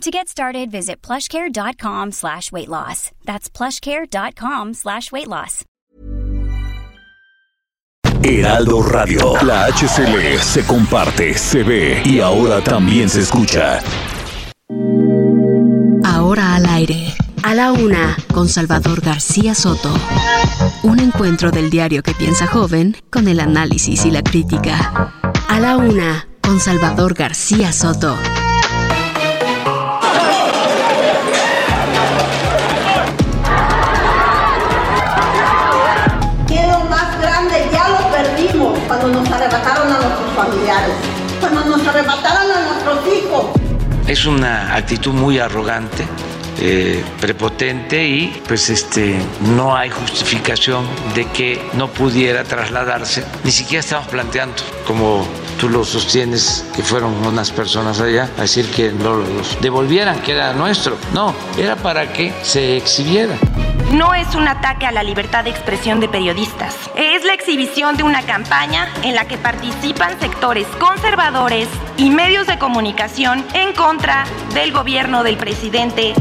To get started, visit plushcare.com slash weight loss. That's plushcare.com slash weight loss. Heraldo Radio. La HCL se comparte, se ve y ahora también se escucha. Ahora al aire. A la una, con Salvador García Soto. Un encuentro del diario que piensa joven con el análisis y la crítica. A la una, con Salvador García Soto. Arrebataron a nuestros hijos. Es una actitud muy arrogante, eh, prepotente y pues este no hay justificación de que no pudiera trasladarse. Ni siquiera estamos planteando, como tú lo sostienes, que fueron unas personas allá a decir que no los devolvieran, que era nuestro. No, era para que se exhibiera. No es un ataque a la libertad de expresión de periodistas. Es la exhibición de una campaña en la que participan sectores conservadores y medios de comunicación en contra del gobierno del presidente.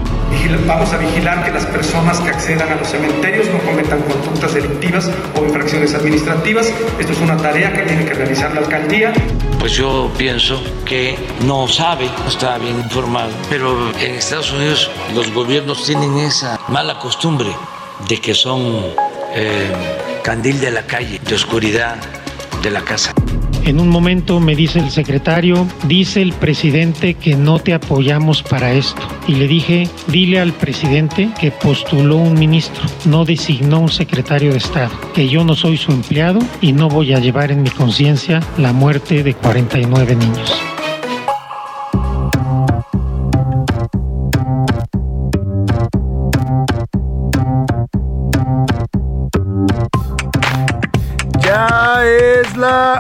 Vamos a vigilar que las personas que accedan a los cementerios no cometan conductas delictivas o infracciones administrativas. Esto es una tarea que tiene que realizar la alcaldía. Pues yo pienso que no sabe, no está bien informado, pero en Estados Unidos los gobiernos tienen esa mala costumbre de que son eh, candil de la calle, de oscuridad de la casa. En un momento me dice el secretario, dice el presidente que no te apoyamos para esto. Y le dije, dile al presidente que postuló un ministro, no designó un secretario de Estado, que yo no soy su empleado y no voy a llevar en mi conciencia la muerte de 49 niños.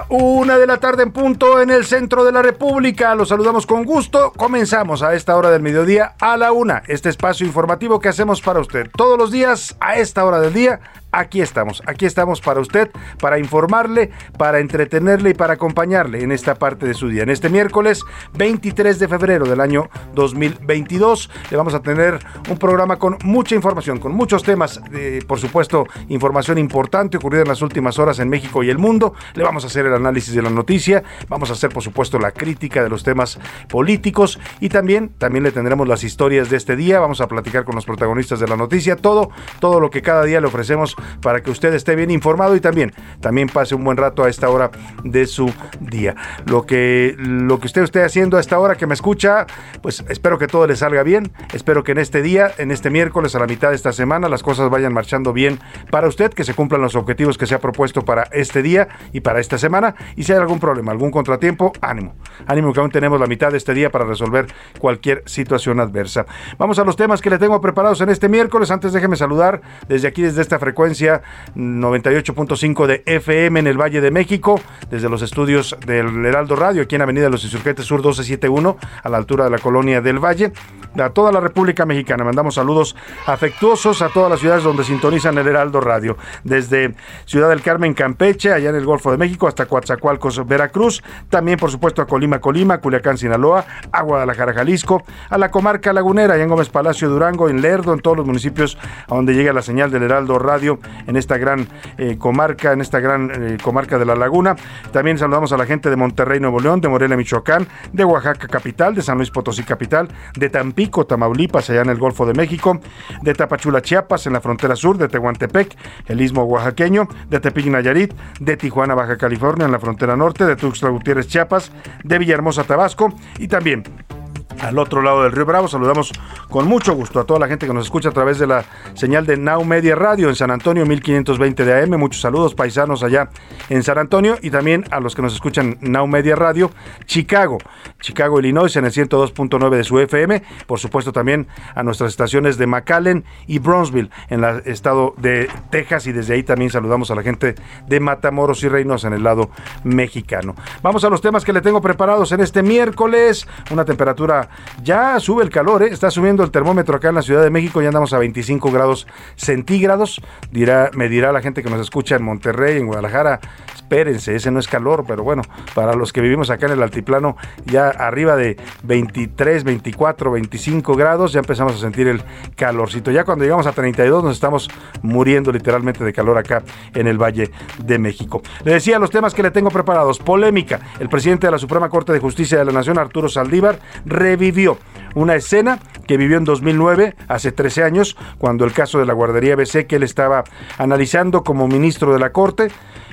Una de la tarde en punto en el centro de la República. Los saludamos con gusto. Comenzamos a esta hora del mediodía a la una. Este espacio informativo que hacemos para usted todos los días a esta hora del día aquí estamos, aquí estamos para usted, para informarle, para entretenerle y para acompañarle en esta parte de su día. En este miércoles 23 de febrero del año 2022 le vamos a tener un programa con mucha información, con muchos temas, eh, por supuesto, información importante ocurrida en las últimas horas en México y el mundo. Le vamos a hacer el análisis de la noticia, vamos a hacer, por supuesto, la crítica de los temas políticos y también, también le tendremos las historias de este día, vamos a platicar con los protagonistas de la noticia, todo, todo lo que cada día le ofrecemos para que usted esté bien informado y también, también pase un buen rato a esta hora de su día. Lo que, lo que usted esté haciendo a esta hora que me escucha, pues espero que todo le salga bien, espero que en este día, en este miércoles, a la mitad de esta semana, las cosas vayan marchando bien para usted, que se cumplan los objetivos que se ha propuesto para este día y para esta semana. Y si hay algún problema, algún contratiempo, ánimo. Ánimo que aún tenemos la mitad de este día para resolver cualquier situación adversa. Vamos a los temas que le tengo preparados en este miércoles. Antes déjeme saludar desde aquí, desde esta frecuencia 98.5 de FM en el Valle de México, desde los estudios del Heraldo Radio, aquí en Avenida Los Insurgentes Sur 1271, a la altura de la colonia del Valle, a toda la República Mexicana. Mandamos saludos afectuosos a todas las ciudades donde sintonizan el Heraldo Radio, desde Ciudad del Carmen, Campeche, allá en el Golfo de México, hasta Coatzacoalcos, Veracruz, también por supuesto a Colima, Colima, Culiacán, Sinaloa, a Guadalajara, Jalisco, a la comarca lagunera, allá en Gómez Palacio, Durango, en Lerdo, en todos los municipios a donde llega la señal del Heraldo Radio en esta gran eh, comarca, en esta gran eh, comarca de la Laguna. También saludamos a la gente de Monterrey, Nuevo León, de Morelia, Michoacán, de Oaxaca capital, de San Luis Potosí capital, de Tampico, Tamaulipas, allá en el Golfo de México, de Tapachula, Chiapas, en la frontera sur, de Tehuantepec, el istmo oaxaqueño, de Tepic, Nayarit, de Tijuana, Baja California, en la frontera norte, de Tuxtla Gutiérrez, Chiapas, de Villahermosa, Tabasco y también al otro lado del río Bravo. Saludamos con mucho gusto a toda la gente que nos escucha a través de la señal de Now Media Radio en San Antonio 1520 de AM. Muchos saludos paisanos allá en San Antonio y también a los que nos escuchan Now Media Radio Chicago, Chicago, Illinois en el 102.9 de su FM. Por supuesto también a nuestras estaciones de McAllen y Brownsville en el estado de Texas y desde ahí también saludamos a la gente de Matamoros y Reynosa en el lado mexicano. Vamos a los temas que le tengo preparados en este miércoles. Una temperatura ya sube el calor, ¿eh? está subiendo el termómetro acá en la Ciudad de México, ya andamos a 25 grados centígrados. Dirá, me dirá la gente que nos escucha en Monterrey, en Guadalajara, espérense, ese no es calor, pero bueno, para los que vivimos acá en el altiplano, ya arriba de 23, 24, 25 grados, ya empezamos a sentir el calorcito. Ya cuando llegamos a 32 nos estamos muriendo literalmente de calor acá en el Valle de México. Le decía los temas que le tengo preparados. Polémica. El presidente de la Suprema Corte de Justicia de la Nación, Arturo Saldívar, revivió una escena que vivió en 2009, hace 13 años, cuando el caso de la guardería BC que él estaba analizando como ministro de la Corte,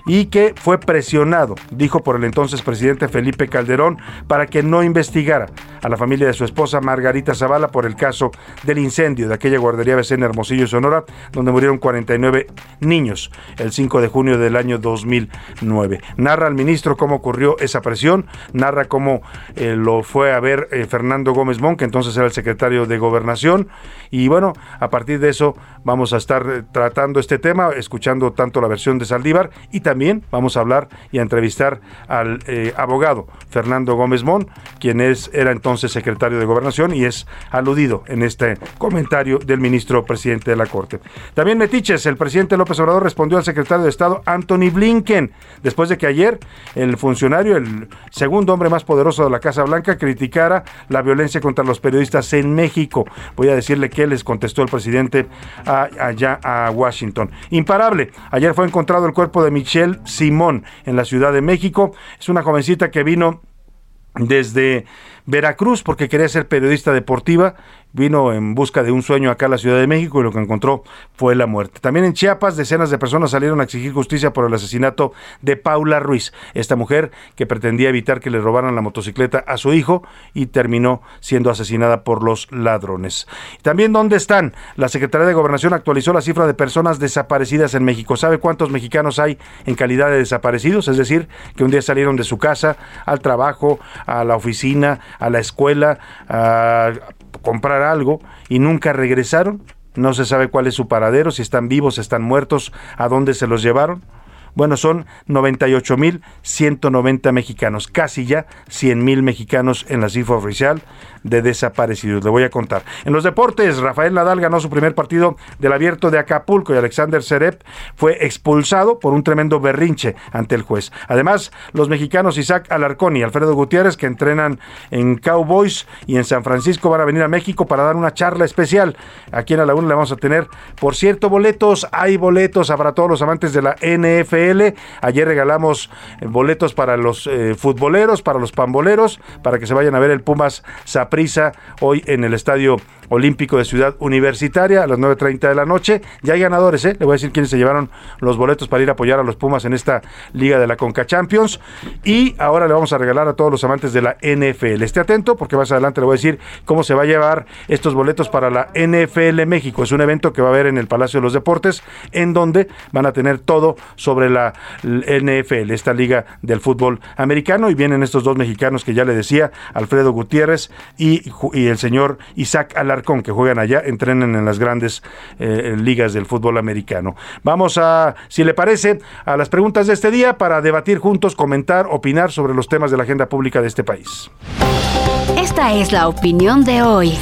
y que fue presionado, dijo por el entonces presidente Felipe Calderón, para que no investigara a la familia de su esposa Margarita Zavala por el caso del incendio de aquella guardería BC en Hermosillo, Sonora, donde murieron 49 niños el 5 de junio del año 2009. Narra al ministro cómo ocurrió esa presión, narra cómo eh, lo fue a ver eh, Fernando Gómez Mon, que entonces era el secretario de Gobernación, y bueno, a partir de eso vamos a estar eh, tratando este tema, escuchando tanto la versión de Saldívar y también vamos a hablar y a entrevistar al abogado Fernando Gómez Mon, quien es, era entonces secretario de Gobernación y es aludido en este comentario del ministro presidente de la Corte. También Metiches, el presidente López Obrador respondió al secretario de Estado Anthony Blinken, después de que ayer el funcionario, el segundo hombre más poderoso de la Casa Blanca, criticara la violencia contra los periodistas en México. Voy a decirle que les contestó el presidente allá a Washington. Imparable. Ayer fue encontrado el cuerpo de Michelle Simón en la Ciudad de México. Es una jovencita que vino desde Veracruz porque quería ser periodista deportiva vino en busca de un sueño acá a la Ciudad de México y lo que encontró fue la muerte. También en Chiapas, decenas de personas salieron a exigir justicia por el asesinato de Paula Ruiz, esta mujer que pretendía evitar que le robaran la motocicleta a su hijo y terminó siendo asesinada por los ladrones. También, ¿dónde están? La Secretaría de Gobernación actualizó la cifra de personas desaparecidas en México. ¿Sabe cuántos mexicanos hay en calidad de desaparecidos? Es decir, que un día salieron de su casa al trabajo, a la oficina, a la escuela, a comprar algo y nunca regresaron. No se sabe cuál es su paradero, si están vivos, si están muertos, a dónde se los llevaron. Bueno, son 98.190 mexicanos, casi ya 100.000 mexicanos en la cifra oficial de desaparecidos. Le voy a contar. En los deportes, Rafael Nadal ganó su primer partido del abierto de Acapulco y Alexander Serep fue expulsado por un tremendo berrinche ante el juez. Además, los mexicanos Isaac Alarcón y Alfredo Gutiérrez, que entrenan en Cowboys y en San Francisco, van a venir a México para dar una charla especial. Aquí en la Laguna le vamos a tener, por cierto, boletos. Hay boletos para todos los amantes de la NFL. Ayer regalamos boletos para los eh, futboleros, para los pamboleros, para que se vayan a ver el Pumas Zaprisa hoy en el estadio Olímpico de Ciudad Universitaria a las 9.30 de la noche. Ya hay ganadores, ¿eh? Le voy a decir quiénes se llevaron los boletos para ir a apoyar a los Pumas en esta Liga de la Conca Champions. Y ahora le vamos a regalar a todos los amantes de la NFL. Esté atento porque más adelante le voy a decir cómo se va a llevar estos boletos para la NFL México. Es un evento que va a haber en el Palacio de los Deportes, en donde van a tener todo sobre la NFL, esta liga del fútbol americano. Y vienen estos dos mexicanos que ya le decía, Alfredo Gutiérrez y, el señor Isaac Alar con que juegan allá, entrenen en las grandes eh, ligas del fútbol americano. Vamos a, si le parece, a las preguntas de este día para debatir juntos, comentar, opinar sobre los temas de la agenda pública de este país. Esta es la opinión de hoy.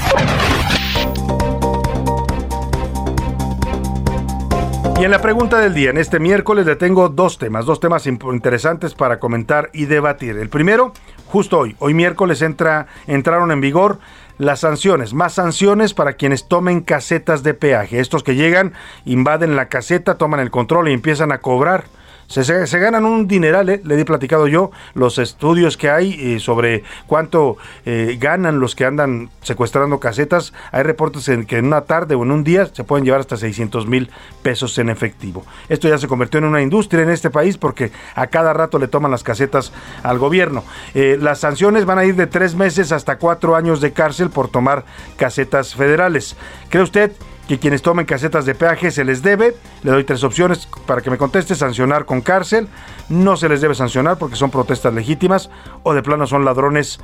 Y en la pregunta del día, en este miércoles le tengo dos temas, dos temas interesantes para comentar y debatir. El primero, justo hoy, hoy miércoles entra, entraron en vigor las sanciones, más sanciones para quienes tomen casetas de peaje. Estos que llegan, invaden la caseta, toman el control y empiezan a cobrar Se, se, ganan un dineral, ¿eh? le he platicado yo los estudios que hay eh, sobre cuánto eh, ganan los que andan secuestrando casetas. Hay reportes en que en una tarde o en un día se pueden llevar hasta 600 mil pesos en efectivo. Esto ya se convirtió en una industria en este país porque a cada rato le toman las casetas al gobierno. las sanciones van a ir de tres meses hasta cuatro años de cárcel por tomar casetas federales. ¿Cree usted que quienes tomen casetas de peaje se les debe. Le doy tres opciones para que me conteste. Sancionar con cárcel. No se les debe sancionar porque son protestas legítimas. O de plano son ladrones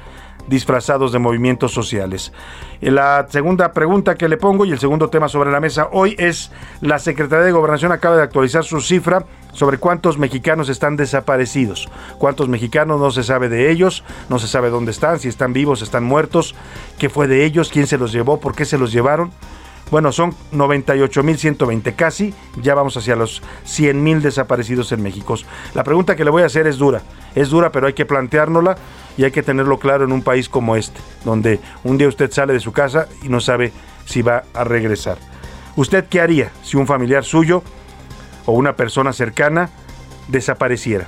disfrazados de movimientos sociales. La segunda pregunta que le pongo y el segundo tema sobre la mesa hoy es la Secretaría de Gobernación acaba de actualizar su cifra sobre cuántos mexicanos están desaparecidos, cuántos mexicanos no se sabe de ellos, no se sabe dónde están, si están vivos, están muertos, qué fue de ellos, quién se los llevó, por qué se los llevaron. Bueno, son 98.120 casi, ya vamos hacia los 100.000 desaparecidos en México. La pregunta que le voy a hacer es dura, es dura, pero hay que planteárnosla y hay que tenerlo claro en un país como este, donde un día usted sale de su casa y no sabe si va a regresar. ¿Usted qué haría si un familiar suyo o una persona cercana desapareciera?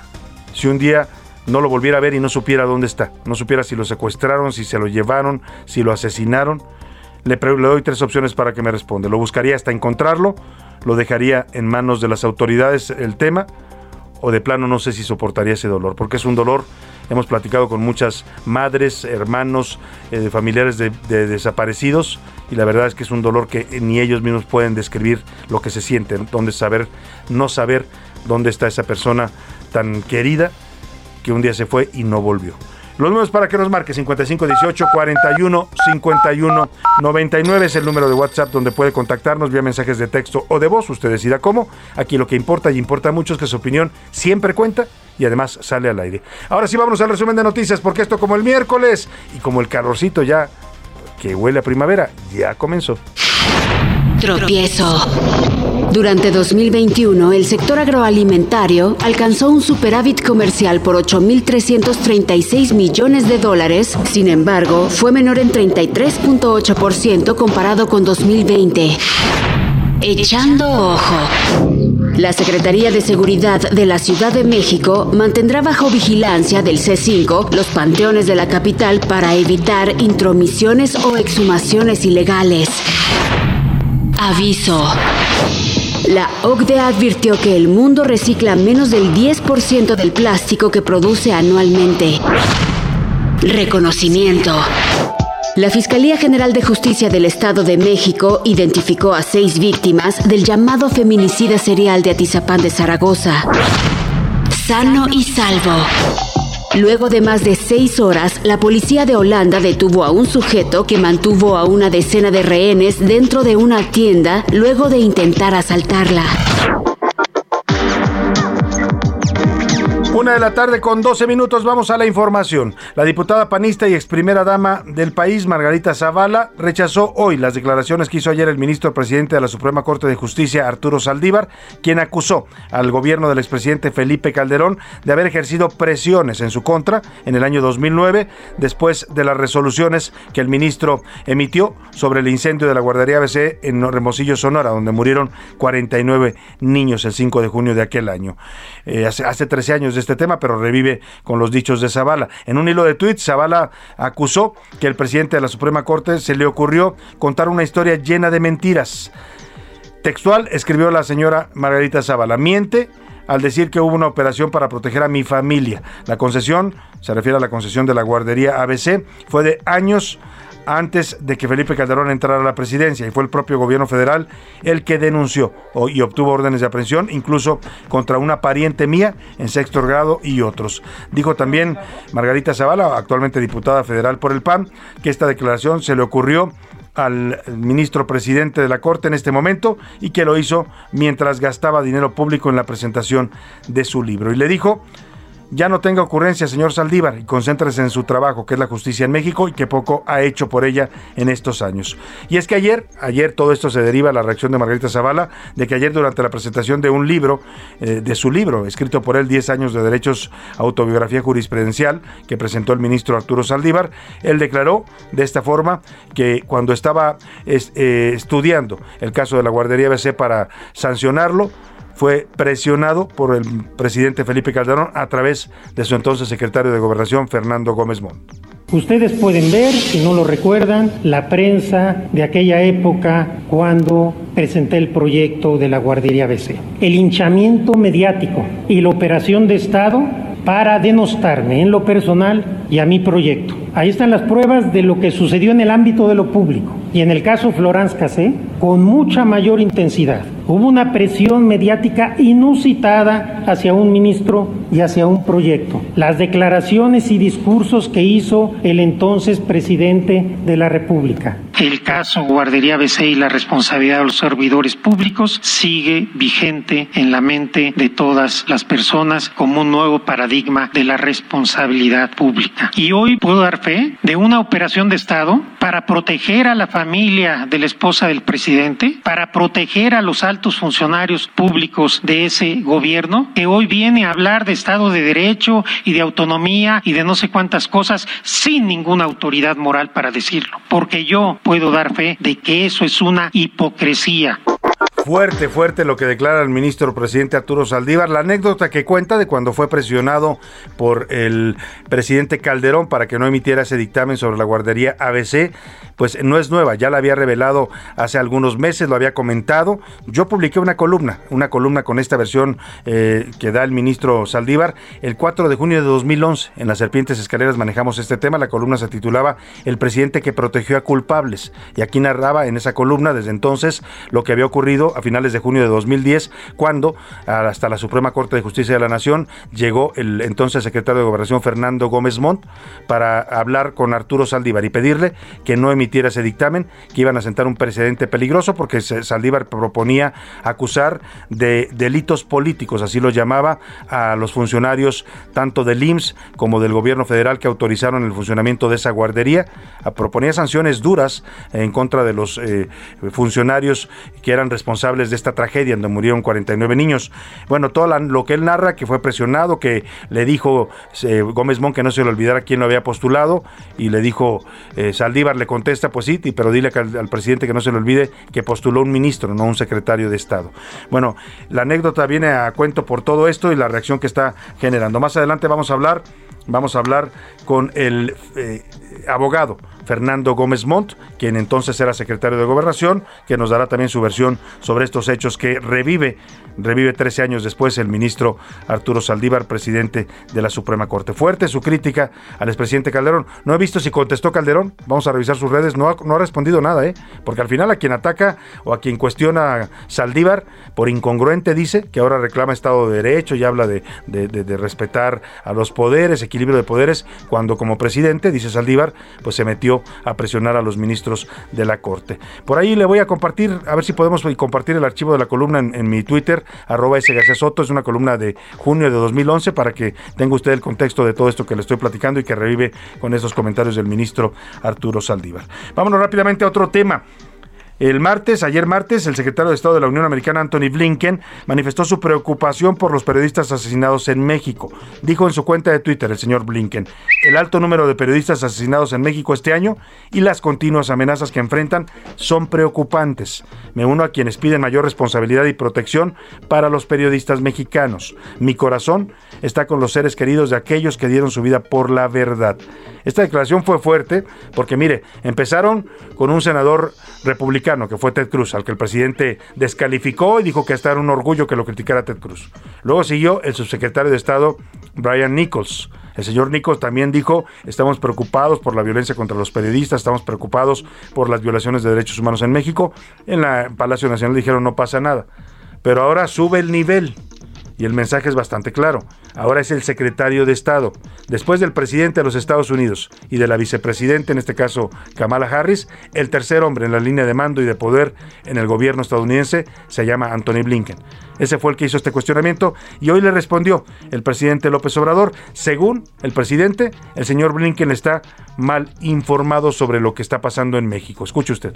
Si un día no lo volviera a ver y no supiera dónde está, no supiera si lo secuestraron, si se lo llevaron, si lo asesinaron, le, doy tres opciones para que me responda. Lo buscaría hasta encontrarlo, lo dejaría en manos de las autoridades el tema, o de plano no sé si soportaría ese dolor, porque es un dolor, hemos platicado con muchas madres, hermanos, eh, familiares de, desaparecidos, y la verdad es que es un dolor que ni ellos mismos pueden describir lo que se siente, donde saber, no saber dónde está esa persona tan querida que un día se fue y no volvió. Los números para que nos marque 5518 41 51 99 es el número de WhatsApp donde puede contactarnos vía mensajes de texto o de voz. Usted decida cómo. Aquí lo que importa y importa mucho es que su opinión siempre cuenta y además sale al aire. Ahora sí vamos al resumen de noticias porque esto como el miércoles y como el calorcito ya que huele a primavera ya comenzó. Tropiezo. Durante 2021, el sector agroalimentario alcanzó un superávit comercial por 8.336 millones de dólares, sin embargo, fue menor en 33.8% comparado con 2020. Echando ojo. La Secretaría de Seguridad de la Ciudad de México mantendrá bajo vigilancia del C5 los panteones de la capital para evitar intromisiones o exhumaciones ilegales. Aviso. La OCDE advirtió que el mundo recicla menos del 10% del plástico que produce anualmente. Reconocimiento. La Fiscalía General de Justicia del Estado de México identificó a seis víctimas del llamado feminicida serial de Atizapán de Zaragoza. Sano y salvo. Luego de más de seis horas, la policía de Holanda detuvo a un sujeto que mantuvo a una decena de rehenes dentro de una tienda luego de intentar asaltarla. Una de la tarde con 12 minutos vamos a la información. La diputada panista y ex primera dama del país, Margarita Zavala, rechazó hoy las declaraciones que hizo ayer el ministro presidente de la Suprema Corte de Justicia, Arturo Saldívar, quien acusó al gobierno del expresidente Felipe Calderón de haber ejercido presiones en su contra en el año 2009, después de las resoluciones que el ministro emitió sobre el incendio de la guardería ABC en Remosillo, Sonora, donde murieron 49 niños el 5 de junio de aquel año. Eh, hace, hace 13 años de este tema, pero revive con los dichos de Zavala. En un hilo de tweets, Zavala acusó que el presidente de la Suprema Corte se le ocurrió contar una historia llena de mentiras. Textual escribió la señora Margarita Zavala. Miente al decir que hubo una operación para proteger a mi familia. La concesión, se refiere a la concesión de la guardería ABC, fue de años antes de que Felipe Calderón entrara a la presidencia y fue el propio gobierno federal el que denunció y obtuvo órdenes de aprehensión, incluso contra una pariente mía en sexto grado y otros. Dijo también Margarita Zavala, actualmente diputada federal por el PAN, que esta declaración se le ocurrió al ministro presidente de la Corte en este momento y que lo hizo mientras gastaba dinero público en la presentación de su libro. Y le dijo ya no tenga ocurrencia, señor Saldívar, y concéntrese en su trabajo, que es la justicia en México, y que poco ha hecho por ella en estos años. Y es que ayer, ayer todo esto se deriva a la reacción de Margarita Zavala, de que ayer durante la presentación de un libro, eh, de su libro, escrito por él 10 años de derechos, autobiografía jurisprudencial, que presentó el ministro Arturo Saldívar, él declaró de esta forma que cuando estaba eh, estudiando el caso de la guardería BC para sancionarlo, fue presionado por el presidente Felipe Calderón a través de su entonces secretario de Gobernación, Fernando Gómez Montt. Ustedes pueden ver, si no lo recuerdan, la prensa de aquella época cuando presenté el proyecto de la guardería BC. El hinchamiento mediático y la operación de Estado para denostarme en lo personal y a mi proyecto. Ahí están las pruebas de lo que sucedió en el ámbito de lo público. Y en el caso Florence Cassé, con mucha mayor intensidad. Hubo una presión mediática inusitada hacia un ministro y hacia un proyecto. Las declaraciones y discursos que hizo el entonces presidente de la República. El caso Guardería BC y la responsabilidad de los servidores públicos sigue vigente en la mente de todas las personas como un nuevo paradigma de la responsabilidad pública. Y hoy puedo dar de una operación de Estado para proteger a la familia de la esposa del presidente, para proteger a los altos funcionarios públicos de ese gobierno, que hoy viene a hablar de Estado de Derecho y de autonomía y de no sé cuántas cosas sin ninguna autoridad moral para decirlo. Porque yo puedo dar fe de que eso es una hipocresía. Fuerte, fuerte lo que declara el ministro presidente Arturo Saldívar. La anécdota que cuenta de cuando fue presionado por el presidente Calderón para que no emitiera ese dictamen sobre la guardería ABC, pues no es nueva, ya la había revelado hace algunos meses, lo había comentado. Yo publiqué una columna, una columna con esta versión eh, que da el ministro Saldívar el 4 de junio de 2011. En las Serpientes Escaleras manejamos este tema. La columna se titulaba El presidente que protegió a culpables. Y aquí narraba en esa columna desde entonces lo que había ocurrido a finales de junio de 2010, cuando hasta la Suprema Corte de Justicia de la Nación llegó el entonces secretario de Gobernación Fernando Gómez Montt para hablar con Arturo Saldívar y pedirle que no emitiera ese dictamen, que iban a sentar un precedente peligroso porque Saldívar proponía acusar de delitos políticos, así lo llamaba, a los funcionarios tanto del IMSS como del gobierno federal que autorizaron el funcionamiento de esa guardería. Proponía sanciones duras en contra de los eh, funcionarios que eran responsables de esta tragedia donde murieron 49 niños. Bueno, todo lo que él narra, que fue presionado, que le dijo eh, Gómez Mon que no se le olvidara quién lo había postulado y le dijo eh, Saldívar, le contesta, pues sí, pero dile al, al, presidente que no se le olvide que postuló un ministro, no un secretario de Estado. Bueno, la anécdota viene a cuento por todo esto y la reacción que está generando. Más adelante vamos a hablar vamos a hablar con el eh, abogado Fernando Gómez Montt, quien entonces era secretario de Gobernación, que nos dará también su versión sobre estos hechos que revive, revive 13 años después el ministro Arturo Saldívar, presidente de la Suprema Corte. Fuerte su crítica al expresidente Calderón. No he visto si contestó Calderón, vamos a revisar sus redes, no ha, no ha respondido nada, ¿eh? porque al final a quien ataca o a quien cuestiona Saldívar, por incongruente dice que ahora reclama Estado de Derecho y habla de, de respetar a los poderes, equilibrio de poderes, cuando como presidente, dice Saldívar, pues se metió a presionar a los ministros de la Corte. Por ahí le voy a compartir, a ver si podemos compartir el archivo de la columna en, mi Twitter, arroba S. García Soto, es una columna de junio de 2011 para que tenga usted el contexto de todo esto que le estoy platicando y que revive con esos comentarios del ministro Arturo Saldívar. Vámonos rápidamente a otro tema. El martes, ayer martes, el secretario de Estado de la Unión Americana, Anthony Blinken, manifestó su preocupación por los periodistas asesinados en México. Dijo en su cuenta de Twitter el señor Blinken, el alto número de periodistas asesinados en México este año y las continuas amenazas que enfrentan son preocupantes. Me uno a quienes piden mayor responsabilidad y protección para los periodistas mexicanos. Mi corazón está con los seres queridos de aquellos que dieron su vida por la verdad. Esta declaración fue fuerte porque, mire, empezaron con un senador republicano que fue Ted Cruz, al que el presidente descalificó y dijo que hasta era un orgullo que lo criticara Ted Cruz. Luego siguió el subsecretario de Estado Brian Nichols. El señor Nichols también dijo, estamos preocupados por la violencia contra los periodistas, estamos preocupados por las violaciones de derechos humanos en México. En la Palacio Nacional dijeron no pasa nada. Pero ahora sube el nivel y el mensaje es bastante claro. Ahora es el secretario de Estado. Después del presidente de los Estados Unidos y de la vicepresidenta, en este caso Kamala Harris, el tercer hombre en la línea de mando y de poder en el gobierno estadounidense se llama Anthony Blinken. Ese fue el que hizo este cuestionamiento y hoy le respondió el presidente López Obrador. Según el presidente, el señor Blinken está mal informado sobre lo que está pasando en México. Escuche usted.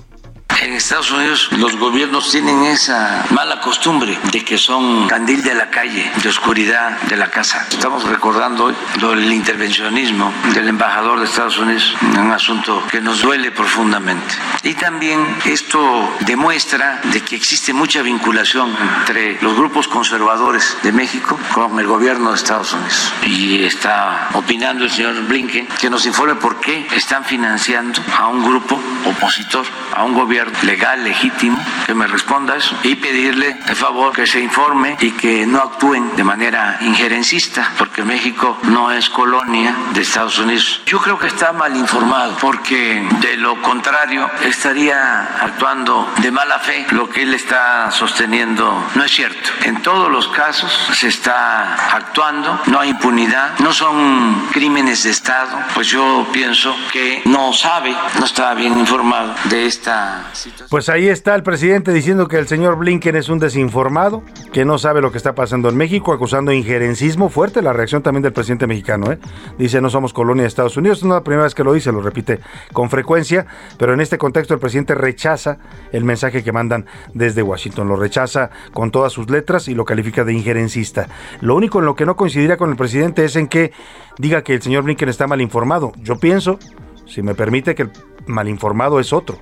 En Estados Unidos los gobiernos tienen esa mala costumbre de que son candil de la calle, de oscuridad de la casa. Estamos recordando hoy el intervencionismo del embajador de Estados Unidos, un asunto que nos duele profundamente. Y también esto demuestra de que existe mucha vinculación entre los grupos conservadores de México con el gobierno de Estados Unidos. Y está opinando el señor Blinken que nos informe por qué están financiando a un grupo opositor, a un gobierno legal, legítimo, que me responda eso y pedirle de favor que se informe y que no actúen de manera injerencista, porque México no es colonia de Estados Unidos. Yo creo que está mal informado, porque de lo contrario estaría actuando de mala fe. Lo que él está sosteniendo no es cierto. En todos los casos se está actuando, no hay impunidad, no son crímenes de Estado, pues yo pienso que no sabe, no está bien informado de esta. Pues ahí está el presidente diciendo que el señor Blinken es un desinformado, que no sabe lo que está pasando en México, acusando injerencismo fuerte la reacción también del presidente mexicano. ¿eh? Dice, no somos colonia de Estados Unidos, no es la primera vez que lo dice, lo repite con frecuencia, pero en este contexto el presidente rechaza el mensaje que mandan desde Washington, lo rechaza con todas sus letras y lo califica de injerencista. Lo único en lo que no coincidiría con el presidente es en que diga que el señor Blinken está mal informado. Yo pienso, si me permite, que el mal informado es otro.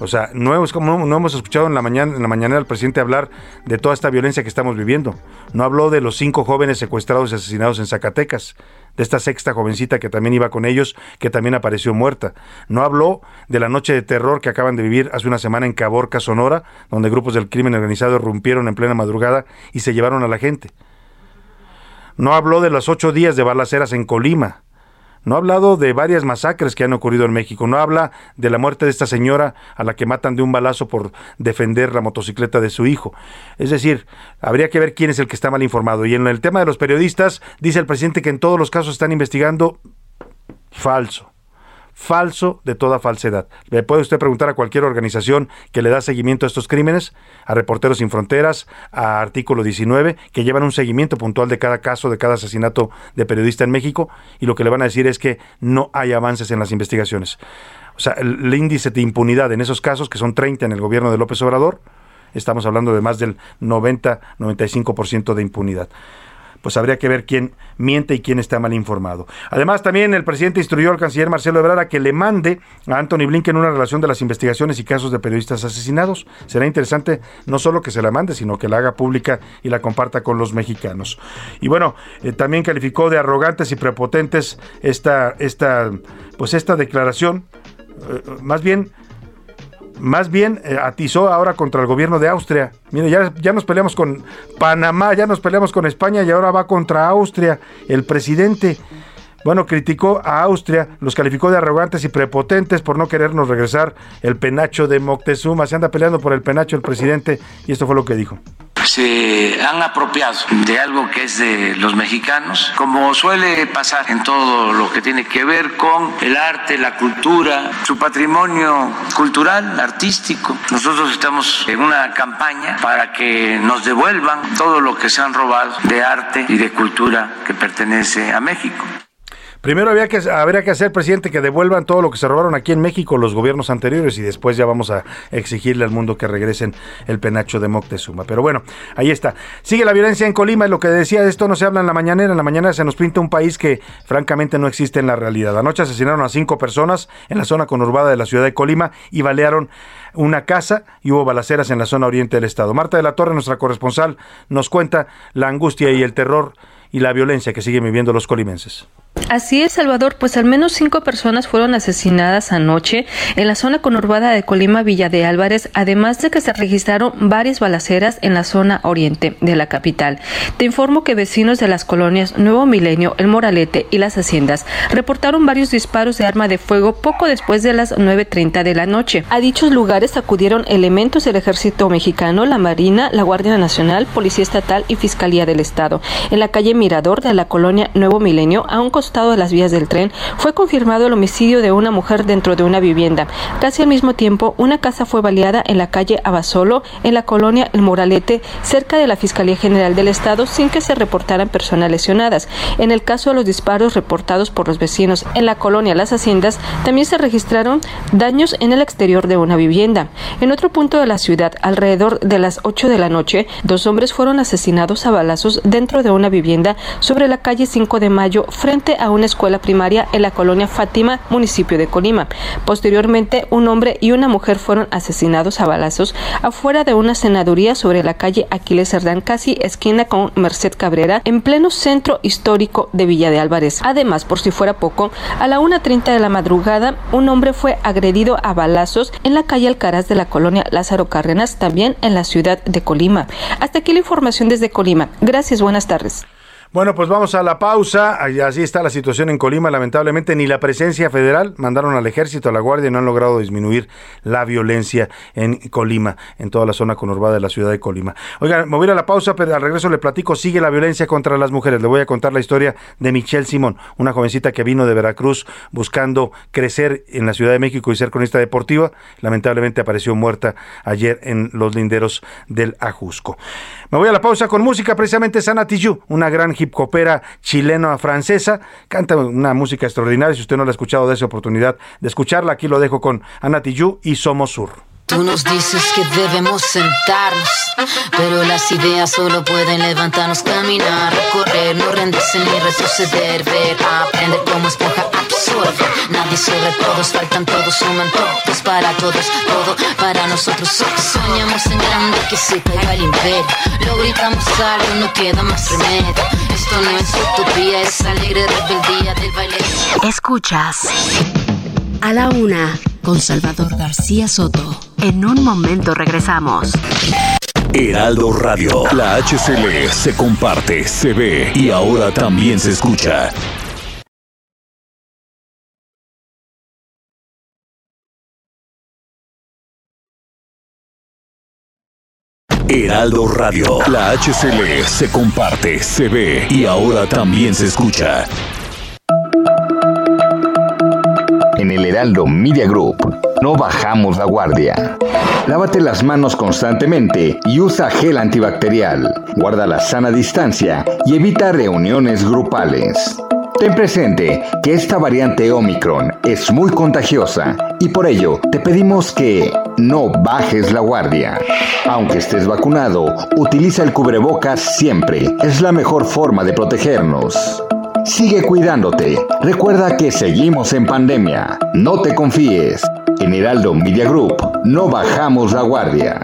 O sea, no hemos, no hemos escuchado en la mañana en la mañana al presidente hablar de toda esta violencia que estamos viviendo. No habló de los cinco jóvenes secuestrados y asesinados en Zacatecas, de esta sexta jovencita que también iba con ellos, que también apareció muerta. No habló de la noche de terror que acaban de vivir hace una semana en Caborca, Sonora, donde grupos del crimen organizado irrumpieron en plena madrugada y se llevaron a la gente. No habló de los ocho días de balaceras en Colima. No ha hablado de varias masacres que han ocurrido en México. No habla de la muerte de esta señora a la que matan de un balazo por defender la motocicleta de su hijo. Es decir, habría que ver quién es el que está mal informado. Y en el tema de los periodistas, dice el presidente que en todos los casos están investigando falso falso de toda falsedad. Le puede usted preguntar a cualquier organización que le da seguimiento a estos crímenes, a Reporteros Sin Fronteras, a Artículo 19, que llevan un seguimiento puntual de cada caso, de cada asesinato de periodista en México, y lo que le van a decir es que no hay avances en las investigaciones. O sea, el, índice de impunidad en esos casos, que son 30 en el gobierno de López Obrador, estamos hablando de más del 90-95% de impunidad pues habría que ver quién miente y quién está mal informado. Además, también el presidente instruyó al canciller Marcelo Ebrard a que le mande a Anthony Blinken una relación de las investigaciones y casos de periodistas asesinados. Será interesante no solo que se la mande, sino que la haga pública y la comparta con los mexicanos. Y bueno, eh, también calificó de arrogantes y prepotentes esta, esta, pues esta declaración. Eh, más bien más bien eh, atizó ahora contra el gobierno de Austria. Mire, ya, ya nos peleamos con Panamá, ya nos peleamos con España y ahora va contra Austria. El presidente, bueno, criticó a Austria, los calificó de arrogantes y prepotentes por no querernos regresar el penacho de Moctezuma. Se anda peleando por el penacho el presidente y esto fue lo que dijo se han apropiado de algo que es de los mexicanos, como suele pasar en todo lo que tiene que ver con el arte, la cultura, su patrimonio cultural, artístico. Nosotros estamos en una campaña para que nos devuelvan todo lo que se han robado de arte y de cultura que pertenece a México. Primero había que, habría que hacer, presidente, que devuelvan todo lo que se robaron aquí en México los gobiernos anteriores y después ya vamos a exigirle al mundo que regresen el penacho de Moctezuma. Pero bueno, ahí está. Sigue la violencia en Colima y lo que decía de esto no se habla en la mañanera. En la mañana se nos pinta un país que francamente no existe en la realidad. Anoche asesinaron a cinco personas en la zona conurbada de la ciudad de Colima y balearon una casa y hubo balaceras en la zona oriente del estado. Marta de la Torre, nuestra corresponsal, nos cuenta la angustia y el terror y la violencia que siguen viviendo los colimenses. Así es, Salvador, pues al menos cinco personas fueron asesinadas anoche en la zona conurbada de Colima, Villa de Álvarez, además de que se registraron varias balaceras en la zona oriente de la capital. Te informo que vecinos de las colonias Nuevo Milenio, El Moralete y Las Haciendas reportaron varios disparos de arma de fuego poco después de las 9.30 de la noche. A dichos lugares acudieron elementos del ejército mexicano, la Marina, la Guardia Nacional, Policía Estatal y Fiscalía del Estado. En la calle Mirador de la colonia Nuevo Milenio, a un costado de las vías del tren, fue confirmado el homicidio de una mujer dentro de una vivienda. Casi al mismo tiempo, una casa fue baleada en la calle Abasolo, en la colonia El Moralete, cerca de la Fiscalía General del Estado, sin que se reportaran personas lesionadas. En el caso de los disparos reportados por los vecinos en la colonia Las Haciendas, también se registraron daños en el exterior de una vivienda. En otro punto de la ciudad, alrededor de las 8 de la noche, dos hombres fueron asesinados a balazos dentro de una vivienda sobre la calle 5 de Mayo, frente a una escuela primaria en la colonia Fátima, municipio de Colima. Posteriormente, un hombre y una mujer fueron asesinados a balazos afuera de una senaduría sobre la calle Aquiles Cerdán, casi esquina con Merced Cabrera, en pleno centro histórico de Villa de Álvarez. Además, por si fuera poco, a la 1.30 de la madrugada, un hombre fue agredido a balazos en la calle Alcaraz de la colonia Lázaro Cárdenas, también en la ciudad de Colima. Hasta aquí la información desde Colima. Gracias, buenas tardes. Bueno, pues vamos a la pausa. Así está la situación en Colima. Lamentablemente ni la presencia federal mandaron al ejército, a la guardia, y no han logrado disminuir la violencia en Colima, en toda la zona conurbada de la ciudad de Colima. Oigan, me voy a la pausa, pero al regreso le platico, sigue la violencia contra las mujeres. Le voy a contar la historia de Michelle Simón, una jovencita que vino de Veracruz buscando crecer en la Ciudad de México y ser cronista deportiva. Lamentablemente apareció muerta ayer en los linderos del Ajusco. Me voy a la pausa con música, precisamente Sana Tijoux, una gran hip hopera chileno-francesa. Canta una música extraordinaria. Si usted no la ha escuchado, esa oportunidad de escucharla. Aquí lo dejo con Ana Tijoux y Somos Sur. Tú nos dices que debemos sentarnos, pero las ideas solo pueden levantarnos, caminar, correr, no rendirse ni retroceder, ver, aprender como esponja absorbe. Nadie sobre todos, faltan todos, suman todos para todos, todo para nosotros. Soñamos en grande que se caiga el imperio, lo gritamos algo, no queda más remedio. Esto no es utopía, es alegre rebeldía del baile. Escuchas a la una con Salvador García Soto. En un momento regresamos. Heraldo Radio, la HCL se comparte, se ve y ahora también se escucha. Heraldo Radio, la HCL se comparte, se ve y ahora también se escucha. En el Heraldo Media Group no bajamos la guardia. Lávate las manos constantemente y usa gel antibacterial. Guarda la sana distancia y evita reuniones grupales. Ten presente que esta variante Omicron es muy contagiosa y por ello te pedimos que no bajes la guardia. Aunque estés vacunado, utiliza el cubrebocas siempre. Es la mejor forma de protegernos. Sigue cuidándote. Recuerda que seguimos en pandemia. No te confíes. En Heraldo Media Group no bajamos la guardia.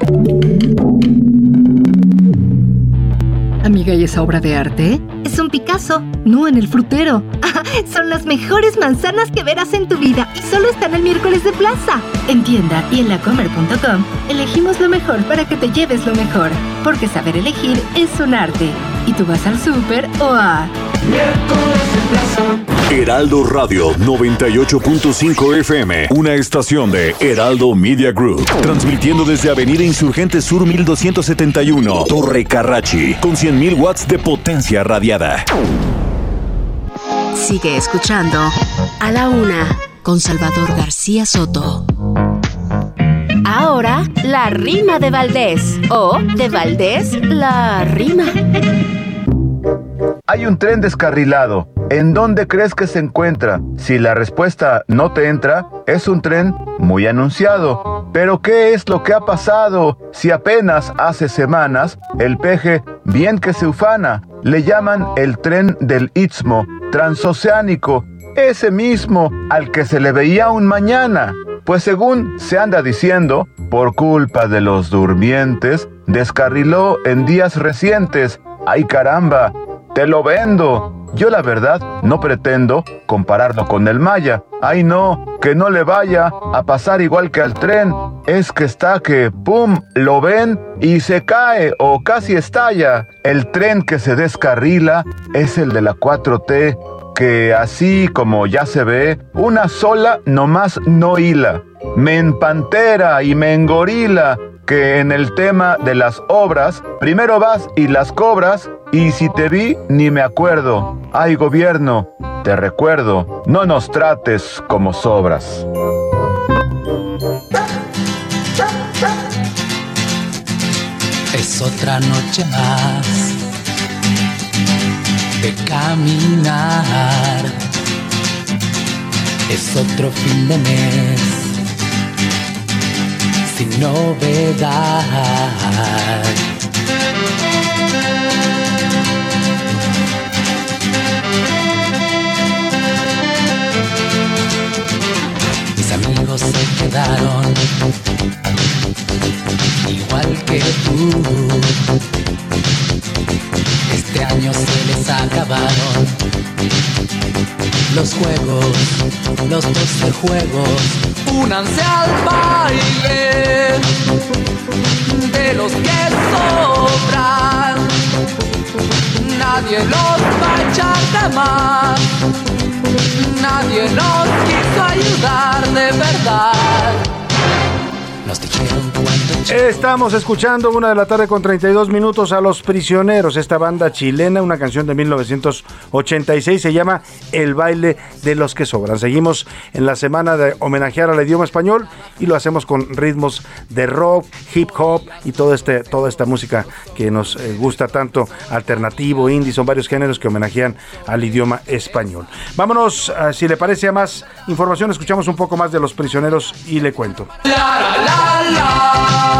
Amiga, ¿y esa obra de arte? Es un Picasso. No, en el frutero. Son las mejores manzanas que verás en tu vida y solo están el miércoles de plaza. En tienda y en lacomer.com elegimos lo mejor para que te lleves lo mejor. Porque saber elegir es un arte. Y tú vas al súper o a... Heraldo Radio 98.5 FM, una estación de Heraldo Media Group, transmitiendo desde Avenida Insurgente Sur 1271, Torre Carrachi, con 100.000 watts de potencia radiada. Sigue escuchando a la una con Salvador García Soto. Ahora, la rima de Valdés. O de Valdés, la rima. Hay un tren descarrilado. ¿En dónde crees que se encuentra? Si la respuesta no te entra, es un tren muy anunciado. Pero ¿qué es lo que ha pasado? Si apenas hace semanas, el peje, bien que se ufana, le llaman el tren del Istmo, transoceánico, ese mismo al que se le veía un mañana. Pues según se anda diciendo, por culpa de los durmientes, descarriló en días recientes. ¡Ay caramba! Te lo vendo. Yo la verdad no pretendo compararlo con el Maya. Ay no, que no le vaya a pasar igual que al tren. Es que está que, ¡pum!, lo ven y se cae o casi estalla. El tren que se descarrila es el de la 4T, que así como ya se ve, una sola nomás no hila. Me empantera y me engorila que en el tema de las obras, primero vas y las cobras, y si te vi, ni me acuerdo. Ay, gobierno, te recuerdo, no nos trates como sobras. Es otra noche más de caminar. Es otro fin de mes sin novedad. Mis amigos se quedaron igual que tú. Este año se les acabaron los juegos, los doce juegos. Únanse al baile Nadie los quiso ayudar de verdad. Estamos escuchando una de la tarde con 32 minutos a Los Prisioneros, esta banda chilena, una canción de 1986, se llama El baile de los que sobran. Seguimos en la semana de homenajear al idioma español y lo hacemos con ritmos de rock, hip hop y todo este, toda esta música que nos eh, gusta tanto, alternativo, indie, son varios géneros que homenajean al idioma español. Vámonos, eh, si le parece a más información, escuchamos un poco más de Los Prisioneros y le cuento. A la una,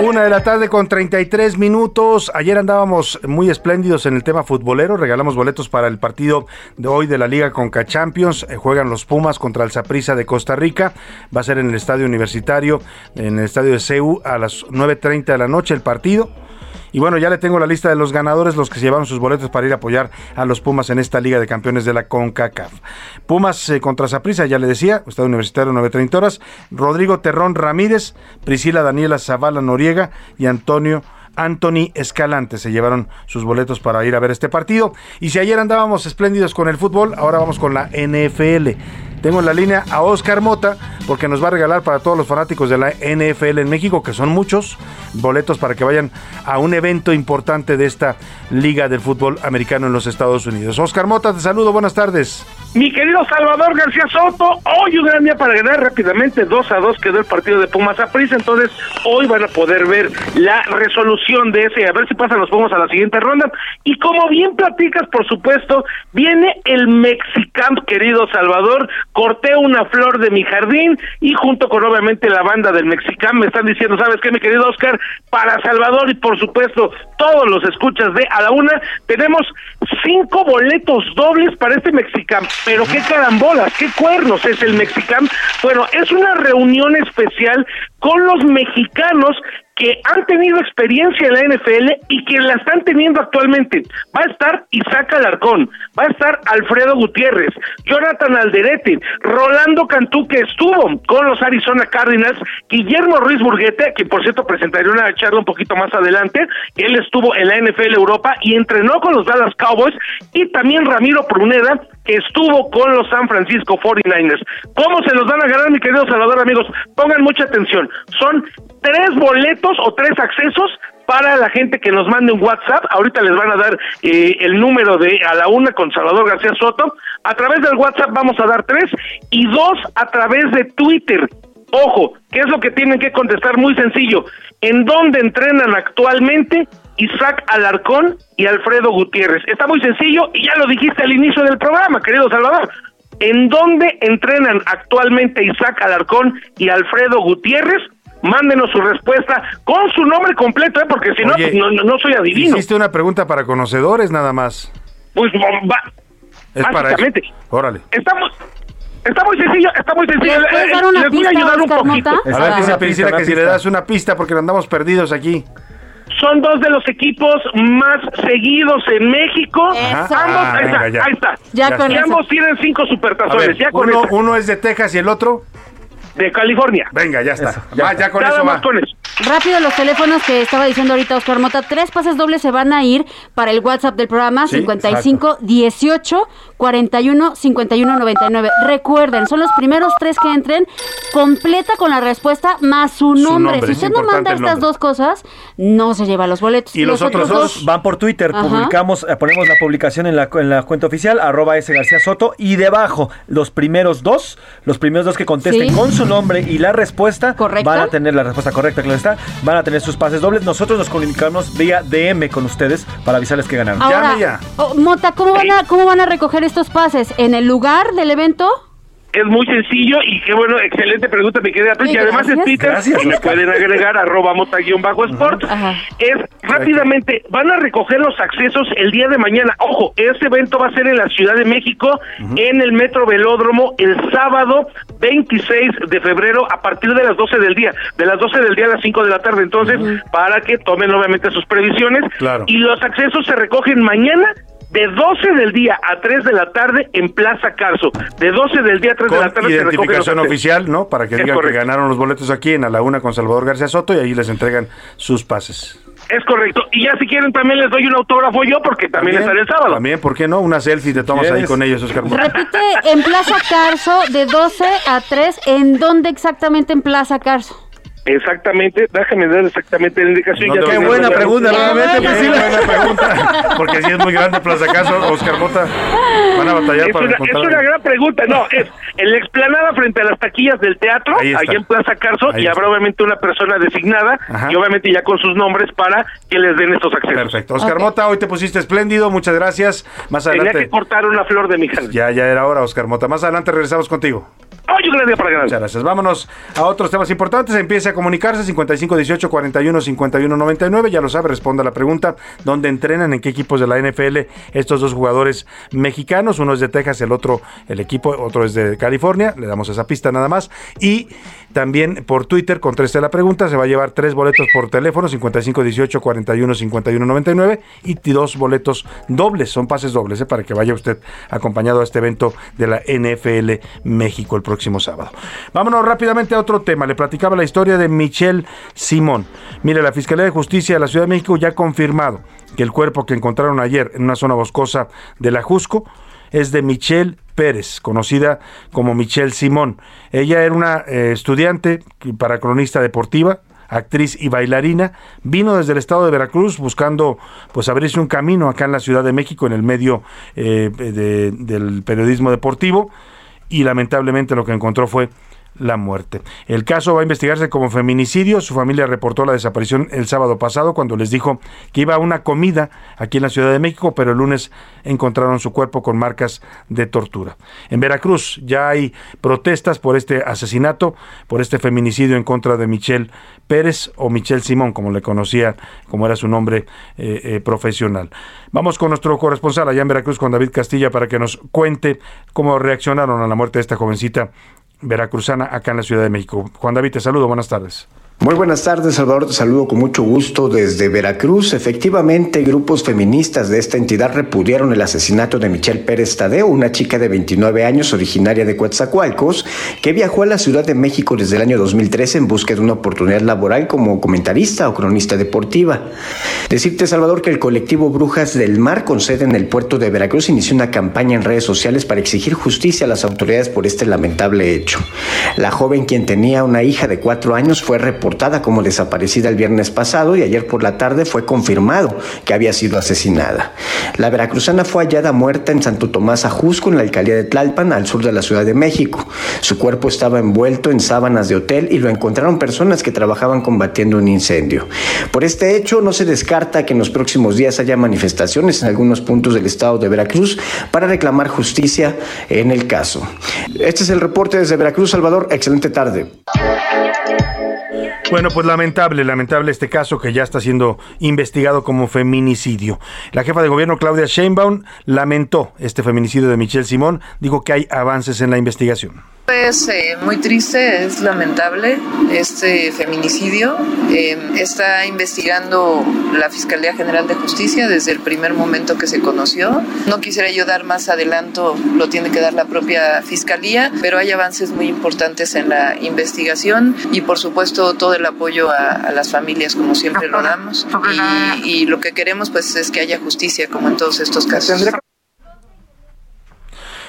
Una de la tarde con 33 minutos. Ayer andábamos muy espléndidos en el tema futbolero. Regalamos boletos para el partido de hoy de la Liga Conca Champions. Eh, juegan los Pumas contra el Saprissa de Costa Rica. Va a ser en el estadio universitario, en el estadio de CEU, a las 9.30 de la noche el partido. Y bueno, ya le tengo la lista de los ganadores, los que se llevaron sus boletos para ir a apoyar a los Pumas en esta Liga de Campeones de la CONCACAF. Pumas eh, contra Saprissa, ya le decía, Estado Universitario 9.30 horas. Rodrigo Terrón Ramírez, Priscila Daniela Zavala Noriega y Antonio Anthony Escalante se llevaron sus boletos para ir a ver este partido. Y si ayer andábamos espléndidos con el fútbol, ahora vamos con la NFL. Tengo en la línea a Oscar Mota, porque nos va a regalar para todos los fanáticos de la NFL en México, que son muchos, boletos para que vayan a un evento importante de esta Liga del Fútbol Americano en los Estados Unidos. Oscar Mota, te saludo, buenas tardes. Mi querido Salvador García Soto, hoy un gran día para ganar rápidamente, 2 a 2 quedó el partido de Pumas a Prisa, entonces hoy van a poder ver la resolución de ese, a ver si pasan los Pumas a la siguiente ronda. Y como bien platicas, por supuesto, viene el mexicano, querido Salvador, corté una flor de mi jardín y junto con obviamente la banda del mexicano me están diciendo, ¿sabes qué, mi querido Oscar? Para Salvador y por supuesto todos los escuchas de A la Una, tenemos cinco boletos dobles para este mexicano pero qué carambolas, qué cuernos es el mexicano. Bueno, es una reunión especial con los mexicanos que han tenido experiencia en la NFL y que la están teniendo actualmente. Va a estar Isaac Alarcón, va a estar Alfredo Gutiérrez, Jonathan Alderete, Rolando Cantú, que estuvo con los Arizona Cardinals, Guillermo Ruiz Burguete, que por cierto presentaré una charla un poquito más adelante, él estuvo en la NFL Europa y entrenó con los Dallas Cowboys, y también Ramiro Pruneda, estuvo con los San Francisco 49ers. ¿Cómo se los van a ganar, mi querido Salvador, amigos? Pongan mucha atención. Son tres boletos o tres accesos para la gente que nos mande un WhatsApp. Ahorita les van a dar eh, el número de a la una con Salvador García Soto. A través del WhatsApp vamos a dar tres y dos a través de Twitter. Ojo, ¿qué es lo que tienen que contestar? Muy sencillo. ¿En dónde entrenan actualmente Isaac Alarcón y Alfredo Gutiérrez? Está muy sencillo y ya lo dijiste al inicio del programa, querido Salvador. ¿En dónde entrenan actualmente Isaac Alarcón y Alfredo Gutiérrez? Mándenos su respuesta con su nombre completo, ¿eh? porque si no, no, no soy adivino. Hiciste una pregunta para conocedores nada más. Pues va, Es para eso. básicamente. Órale. Estamos, está muy sencillo, está muy sencillo. ¿Les puedes Eh, dar una Les voy a pista, ayudar un poquito. Mota? A ver, dice que si le das una pista porque andamos perdidos aquí. Son dos de los equipos más seguidos en México. Eso. Ambos, Ah, ahí, venga, está, ya. ahí está. Ya con y eso. ambos tienen cinco supertazones. ver, ya con uno, eso. uno es de Texas y el otro. de California. Venga, ya está. ya, ya con Nada eso más va. con eso. Rápido los teléfonos que estaba diciendo ahorita Oscar Mota. Tres pases dobles se van a ir para el WhatsApp del programa Sí, 55 18 41 51 99. Recuerden, son los primeros tres que entren. Completa con la respuesta más su nombre. nombre, si es usted no manda estas dos cosas, no se lleva los boletos. dos van por Twitter. Ajá. Publicamos, eh, ponemos la publicación en la, en la cuenta oficial, arroba S García Soto, y debajo, los primeros dos, los primeros dos que contesten Sí. con su nombre y la respuesta, ¿Correcta? van a tener la respuesta correcta, claro está, van a tener sus pases dobles. Nosotros nos comunicamos vía DM con ustedes para avisarles que ganaron. Ahora, oh, Mota, ¿cómo van, a, ¿cómo van a recoger estos pases? ¿En el lugar del evento? Es muy sencillo y qué bueno, excelente pregunta, mi querida Y además en Twitter Gracias, me pueden agregar arroba mota-sport. Es rápidamente, van a recoger los accesos el día de mañana. Ojo, este evento va a ser en la Ciudad de México, en el Metro Velódromo, el sábado 26 de febrero a partir de las 12 del día. De las 12 del día a las 5 de la tarde. Entonces, para que tomen obviamente sus previsiones. Claro. Y los accesos se recogen mañana. De 12 del día a 3 de la tarde en Plaza Carso. De 12 del día a 3 de la tarde se recogen los identificación oficial, ¿no? Para que Es digan que correcto. ganaron los boletos aquí en A la Una con Salvador García Soto y ahí les entregan sus pases. Es correcto. Y ya si quieren también les doy un autógrafo yo porque también, estaré el sábado. También, ¿por qué no? Una selfie te tomas ahí con ellos, Oscar. Repite, en Plaza Carso, de 12 a 3. ¿En dónde exactamente en Plaza Carso? Exactamente, déjame dar exactamente la indicación. No Ya Qué buena pregunta, nuevamente, pues sí, buena buena pregunta. Porque si es muy grande Plaza Carso, Oscar Mota, van a batallar Es para una, es una gran pregunta, no, es en la explanada frente a las taquillas del teatro, Ahí en Plaza Carso, Ahí y está. habrá obviamente una persona designada, Ajá. y obviamente ya con sus nombres para que les den estos accesos. Perfecto. Oscar Mota, hoy te pusiste espléndido, muchas gracias. Más Tenía adelante. que cortar una flor de mi jardín. Ya, ya era hora, Oscar Mota. Más adelante regresamos contigo. Día para. Muchas gracias. Vámonos a otros temas importantes. Empiece a comunicarse 55 18 41 51 99. Ya lo sabe, responda a la pregunta. ¿Dónde entrenan? ¿En qué equipos de la NFL estos dos jugadores mexicanos? Uno es de Texas, el otro, el equipo, otro es de California. Le damos esa pista nada más. Y también por Twitter, conteste la pregunta. Se va a llevar tres boletos por teléfono: 55 18 41 51 99 y dos boletos dobles. Son pases dobles, ¿eh? para que vaya usted acompañado a este evento de la NFL México el próximo sábado. Vámonos rápidamente a otro tema. Le platicaba la historia de Michelle Simón. Mire, la Fiscalía de Justicia de la Ciudad de México ya ha confirmado que el cuerpo que encontraron ayer en una zona boscosa de la Jusco es de Michelle Pérez, conocida como Michelle Simón. Ella era una eh, estudiante para cronista deportiva, actriz y bailarina, vino desde el estado de Veracruz buscando pues abrirse un camino acá en la Ciudad de México en el medio eh, de- del periodismo deportivo y lamentablemente lo que encontró fue la muerte. El caso va a investigarse como feminicidio. Su familia reportó la desaparición el sábado pasado cuando les dijo que iba a una comida aquí en la Ciudad de México, pero el lunes encontraron su cuerpo con marcas de tortura. En Veracruz ya hay protestas por este asesinato, por este feminicidio en contra de Michelle Pérez o Michelle Simón, como le conocía, como era su nombre eh, eh, profesional. Vamos con nuestro corresponsal allá en Veracruz, con David Castilla, para que nos cuente cómo reaccionaron a la muerte de esta jovencita veracruzana acá en la Ciudad de México. Juan David, te saludo, buenas tardes. Muy buenas tardes, Salvador. Te saludo con mucho gusto desde Veracruz. Efectivamente, grupos feministas de esta entidad repudiaron el asesinato de Michelle Pérez Tadeo, una chica de 29 años originaria de Coatzacoalcos, que viajó a la Ciudad de México desde el año 2013 en busca de una oportunidad laboral como comentarista o cronista deportiva. Decirte, Salvador, que el colectivo Brujas del Mar, con sede en el puerto de Veracruz, inició una campaña en redes sociales para exigir justicia a las autoridades por este lamentable hecho. La joven, quien tenía una hija de cuatro años, fue reportada como desaparecida el viernes pasado y ayer por la tarde fue confirmado que había sido asesinada. La veracruzana fue hallada muerta en Santo Tomás Ajusco, en la alcaldía de Tlalpan, al sur de la Ciudad de México. Su cuerpo estaba envuelto en sábanas de hotel y lo encontraron personas que trabajaban combatiendo un incendio. Por este hecho, no se descarta que en los próximos días haya manifestaciones en algunos puntos del estado de Veracruz para reclamar justicia en el caso. Este es el reporte desde Veracruz, Salvador. Excelente tarde. Bueno, pues lamentable, lamentable este caso que ya está siendo investigado como feminicidio. La jefa de gobierno Claudia Sheinbaum lamentó este feminicidio de Michelle Simón, dijo que hay avances en la investigación. Es eh, muy triste, es lamentable este feminicidio. Eh, está investigando la Fiscalía General de Justicia desde el primer momento que se conoció. No quisiera yo dar más adelanto, lo tiene que dar la propia Fiscalía, pero hay avances muy importantes en la investigación y por supuesto todo el apoyo a, las familias como siempre lo damos. Y, y lo que queremos pues es que haya justicia como en todos estos casos.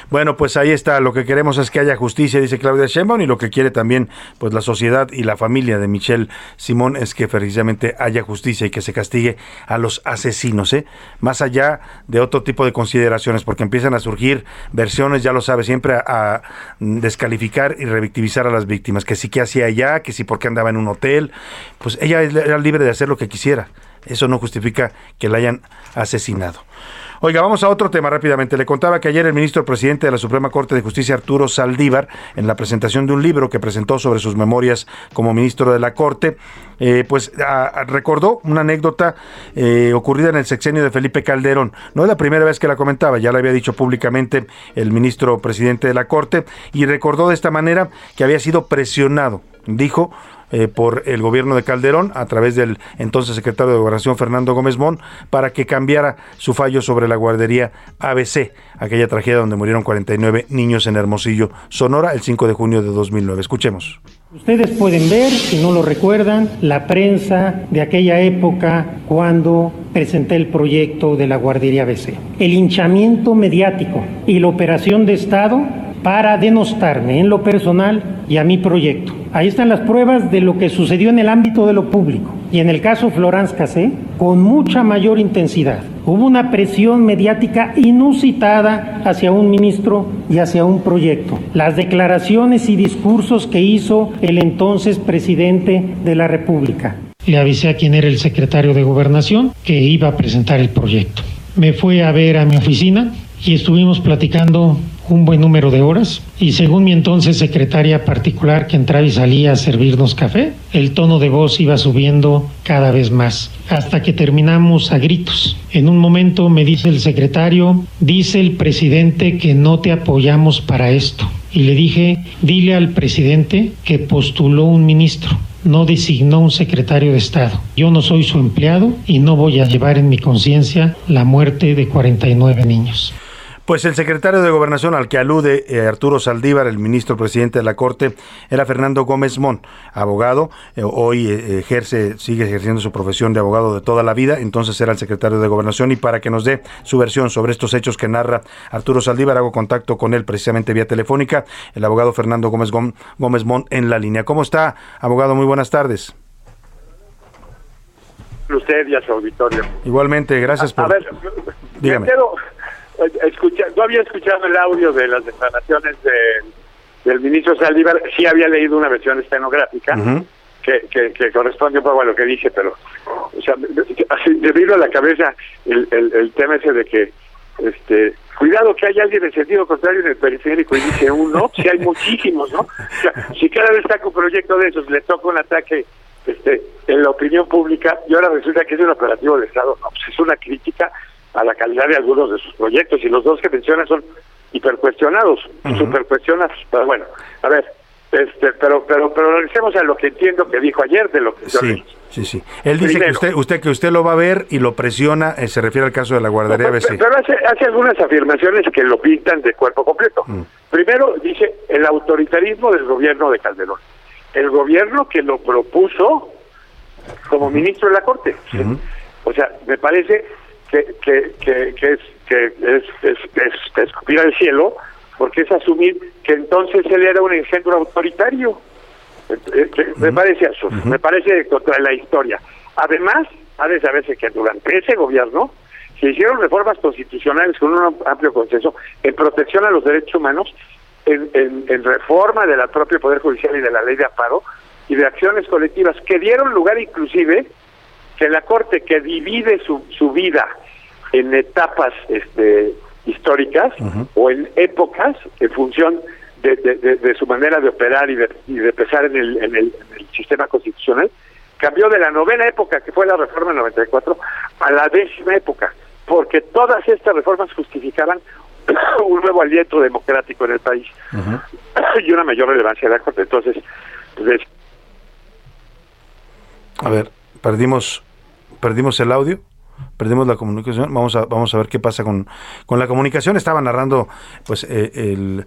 Bueno, pues ahí está. Lo que queremos es que haya justicia, dice Claudia Sheinbaum, y lo que quiere también, pues la sociedad y la familia de Michelle Simón es que precisamente haya justicia y que se castigue a los asesinos, ¿eh? Más allá de otro tipo de consideraciones, porque empiezan a surgir versiones, ya lo sabe, siempre a, descalificar y revictimizar a las víctimas, que sí que hacía allá, que sí porque andaba en un hotel, pues ella era libre de hacer lo que quisiera. Eso no justifica que la hayan asesinado. Oiga, vamos a otro tema rápidamente. Le contaba que ayer el ministro presidente de la Suprema Corte de Justicia, Arturo Saldívar, en la presentación de un libro que presentó sobre sus memorias como ministro de la Corte, eh, pues recordó una anécdota eh, ocurrida en el sexenio de Felipe Calderón. No es la primera vez que la comentaba, ya la había dicho públicamente el ministro presidente de la Corte, y recordó de esta manera que había sido presionado, dijo, eh, por el gobierno de Calderón a través del entonces secretario de Gobernación Fernando Gómez Mon para que cambiara su fallo sobre la guardería ABC, aquella tragedia donde murieron 49 niños en Hermosillo, Sonora, el 5 de junio de 2009. Escuchemos. Ustedes pueden ver, si no lo recuerdan, la prensa de aquella época cuando presenté el proyecto de la guardería ABC. El hinchamiento mediático y la operación de Estado para denostarme en lo personal y a mi proyecto. Ahí están las pruebas de lo que sucedió en el ámbito de lo público. Y en el caso Florence Cassé, con mucha mayor intensidad. Hubo una presión mediática inusitada hacia un ministro y hacia un proyecto. Las declaraciones y discursos que hizo el entonces presidente de la República. Le avisé a quien era el secretario de Gobernación que iba a presentar el proyecto. Me fue a ver a mi oficina y estuvimos platicando un buen número de horas y según mi entonces secretaria particular que entraba y salía a servirnos café, el tono de voz iba subiendo cada vez más hasta que terminamos a gritos. En un momento me dice el secretario, dice el presidente que no te apoyamos para esto. Y le dije, dile al presidente que postuló un ministro no designó un secretario de Estado. Yo no soy su empleado y no voy a llevar en mi conciencia la muerte de 49 niños. Pues el secretario de Gobernación al que alude eh, Arturo Saldívar, el ministro presidente de la Corte, era Fernando Gómez Mon, abogado. Eh, hoy eh, ejerce, sigue ejerciendo su profesión de abogado de toda la vida. Entonces era el secretario de Gobernación. Y para que nos dé su versión sobre estos hechos que narra Arturo Saldívar, hago contacto con él precisamente vía telefónica, el abogado Fernando Gómez, Gómez Mon en la línea. ¿Cómo está, abogado? Muy buenas tardes. Usted y a su auditorio. Igualmente, gracias por. A ver, dígame escucha, no había escuchado el audio de las declaraciones del ministro Saldívar, sí había leído una versión estenográfica que, que, corresponde un poco a lo que dije, pero o sea, debido a la cabeza el, el, tema ese de que este cuidado que hay alguien en sentido contrario en el periférico y dice uno, si hay muchísimos, ¿no? si cada vez saca un proyecto de esos, le toca un ataque este, en la opinión pública y ahora resulta que es un operativo de Estado, no, pues es una crítica a la calidad de algunos de sus proyectos y los dos que mencionan son hipercuestionados, supercuestionados. Pero bueno, a ver, este, pero pero pero regresemos a lo que entiendo que dijo ayer de lo que sí, sí, sí. Él dice que usted usted que usted lo va a ver y lo presiona, eh, se refiere al caso de la guardería BC. Pero, hace, hace algunas afirmaciones que lo pintan de cuerpo completo. Mm. Primero dice el autoritarismo del gobierno de Calderón. El gobierno que lo propuso como ministro de la Corte. O sea, me parece que, que, que, es, que es, es, es, escupir al cielo, porque es asumir que entonces él era un engendro autoritario. Eh, me parece eso, me parece contra la historia. Además, ha de saberse que durante ese gobierno se hicieron reformas constitucionales con un amplio consenso en protección a los derechos humanos, en, en, en reforma del propio Poder Judicial y de la ley de amparo y de acciones colectivas que dieron lugar inclusive que la Corte que divide su, su vida en etapas este, históricas o en épocas en función de, de, su manera de operar y de, y de pesar en el, en, el, sistema constitucional, cambió de la novena época, que fue la reforma 94, a la décima época, porque todas estas reformas justificaban un nuevo aliento democrático en el país. y una mayor relevancia de la Corte. Entonces, pues, A ver, perdimos, perdimos el audio, perdimos la comunicación. Vamos a, vamos a ver qué pasa con, con la comunicación. Estaba narrando, pues, eh, el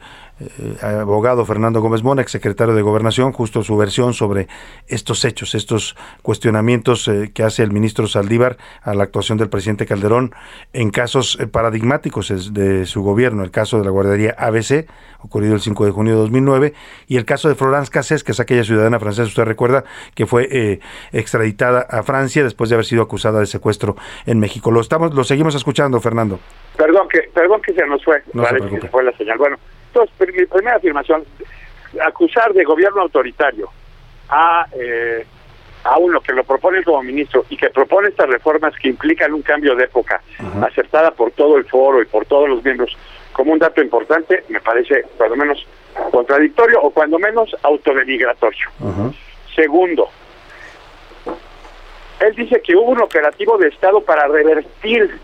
eh, abogado Fernando Gómez Mona, exsecretario de Gobernación, justo su versión sobre estos hechos, estos cuestionamientos eh, que hace el ministro Saldívar a la actuación del presidente Calderón en casos eh, paradigmáticos de su gobierno, el caso de la guardería ABC, ocurrido el 5 de junio de 2009, y el caso de Florence Cassés, que es aquella ciudadana francesa, usted recuerda, que fue extraditada a Francia después de haber sido acusada de secuestro en México. Lo estamos, lo seguimos escuchando, Fernando. Perdón que, perdón que se nos fue, No se parece preocupe. que se fue la señal. Bueno, entonces, mi primera afirmación, acusar de gobierno autoritario a, eh, a uno que lo propone como ministro y que propone estas reformas que implican un cambio de época, aceptada por todo el foro y por todos los miembros, como un dato importante, me parece cuando menos contradictorio o cuando menos autodenigratorio. Segundo, él dice que hubo un operativo de Estado para revertir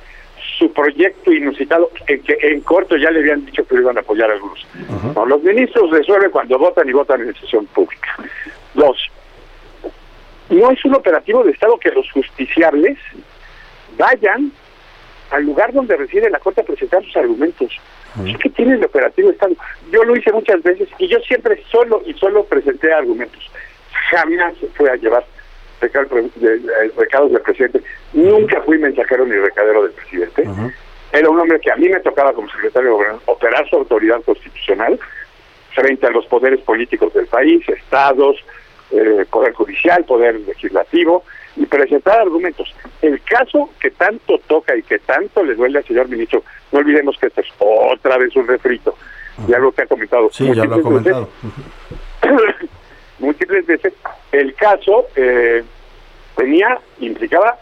su proyecto inusitado, en que en corto ya le habían dicho que lo iban a apoyar algunos. No, los ministros resuelven cuando votan y votan en sesión pública. Dos, no es un operativo de Estado que los justiciables vayan al lugar donde reside la Corte a presentar sus argumentos. Es que tiene el operativo de Estado. Yo lo hice muchas veces y yo siempre solo y solo presenté argumentos. Jamás fue a llevar recados del presidente. Nunca fui mensajero ni recadero del presidente. Era un hombre que a mí me tocaba como secretario de gobierno operar su autoridad constitucional frente a los poderes políticos del país, estados, eh, poder judicial, poder legislativo y presentar argumentos. El caso que tanto toca y que tanto le duele al señor ministro, no olvidemos que esto es otra vez un refrito, ya lo que ha comentado. Sí, ya lo ha veces, comentado. múltiples veces, el caso eh, tenía, implicaba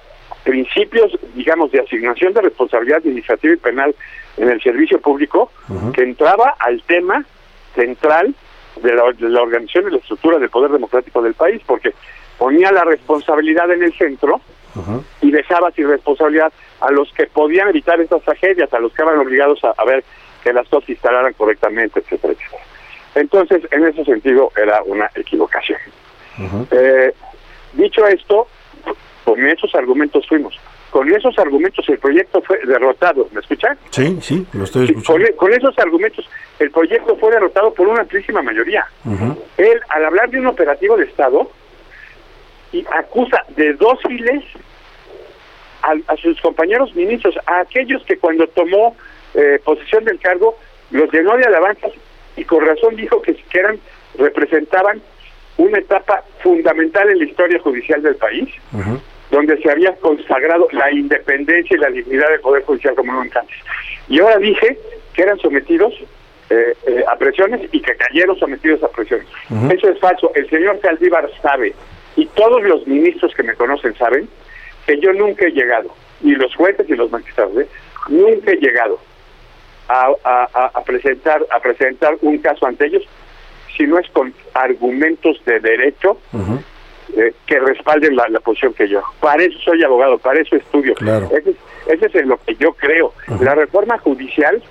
principios, digamos, de asignación de responsabilidad administrativa y penal en el servicio público, que entraba al tema central de la, de la organización y la estructura del poder democrático del país, porque ponía la responsabilidad en el centro y dejaba sin responsabilidad a los que podían evitar estas tragedias, a los que estaban obligados a, a ver que las cosas se instalaran correctamente, etcétera, etcétera. Entonces, en ese sentido, era una equivocación. Eh, dicho esto, con esos argumentos fuimos. Con esos argumentos el proyecto fue derrotado. ¿Me escuchan? Sí, sí, lo estoy escuchando. con, con esos argumentos el proyecto fue derrotado por una amplísima mayoría. Él, al hablar de un operativo de Estado, y acusa de dóciles a, a sus compañeros ministros, a aquellos que cuando tomó eh, posesión del cargo los llenó de alabanzas y con razón dijo que, que eran representaban una etapa fundamental en la historia judicial del país, donde se había consagrado la independencia y la dignidad del Poder Judicial como nunca antes. Y ahora dije que eran sometidos eh, eh, a presiones y que cayeron sometidos a presiones. Eso es falso. El señor Saldívar sabe, y todos los ministros que me conocen saben, que yo nunca he llegado, y los jueces y los magistrados, ¿eh? nunca he llegado a, a- a- a presentar a presentar un caso ante ellos si no es con argumentos de derecho eh, que respalden la, la posición que yo. Para eso soy abogado, para eso estudio. Ese, es, ese es en lo que yo creo. La reforma judicial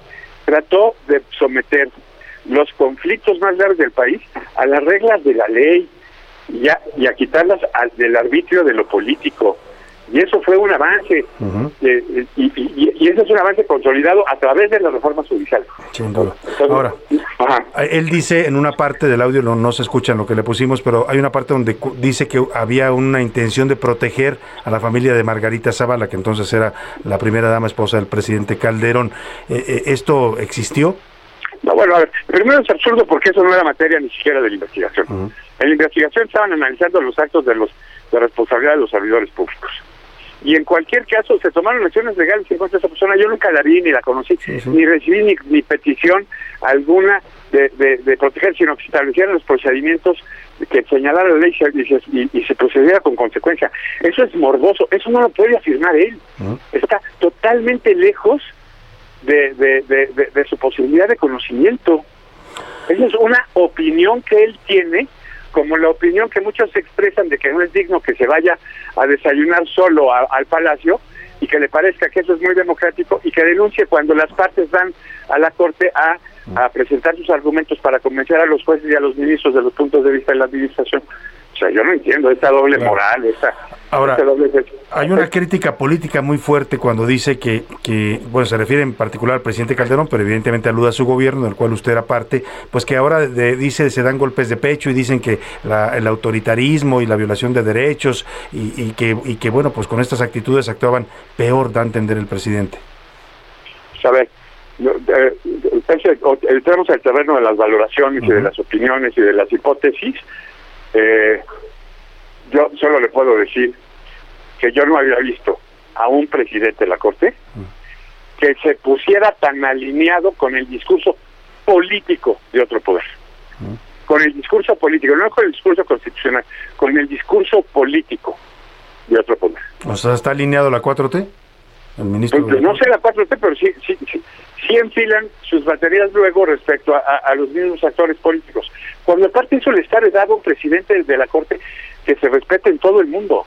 trató de someter los conflictos más graves del país a las reglas de la ley y a, y a quitarlas al- del arbitrio de lo político. Y eso fue un avance, eh, y, y- y ese es un avance consolidado a través de las reformas judiciales. Sin duda. Ahora, él dice en una parte del audio, no, no se escucha en lo que le pusimos, pero hay una parte donde dice que había una intención de proteger a la familia de Margarita Zavala, que entonces era la primera dama esposa del presidente Calderón. Eh, eh, ¿Esto existió? No, bueno, a ver, primero es absurdo porque eso no era materia ni siquiera de la investigación. En la investigación estaban analizando los actos de los de responsabilidad de los servidores públicos. Y en cualquier caso se tomaron acciones legales en contra de esa persona. Yo nunca la vi ni la conocí, ni recibí ni, ni petición alguna de, de, de proteger, sino que se establecieran los procedimientos que señalara la ley y se, y y- se procediera con consecuencia. Eso es morboso, eso no lo puede afirmar él. Está totalmente lejos de- de su posibilidad de conocimiento. Esa es una opinión que él tiene, como la opinión que muchos expresan de que no es digno que se vaya a desayunar solo al palacio y que le parezca que eso es muy democrático y que denuncie cuando las partes van a la corte a a presentar sus argumentos para convencer a los jueces y a los ministros de los puntos de vista de la administración. O sea, yo no entiendo esta doble moral, esta, Ahora, esta doble... Hay una crítica política muy fuerte cuando dice que, que, bueno, se refiere en particular al presidente Calderón, pero evidentemente aluda a su gobierno, del cual usted era parte, pues que ahora de- dice se dan golpes de pecho y dicen que la- el autoritarismo y la violación de derechos y, y que, y que, bueno, pues con estas actitudes actuaban peor, da a entender el presidente. ver, no, eh, al terreno de las valoraciones y de las opiniones y de las hipótesis. Eh, yo solo le puedo decir que yo no había visto a un presidente de la Corte que se pusiera tan alineado con el discurso político de otro poder. Con el discurso político, no con el discurso constitucional, con el discurso político de otro poder. O sea, ¿está alineado la 4T? El ministro de- no sé la 4T, pero sí, sí, sí, sí enfilan sus baterías luego respecto a, a- a los mismos actores políticos. Cuando aparte eso le está heredado a un presidente de la Corte que se respete en todo el mundo.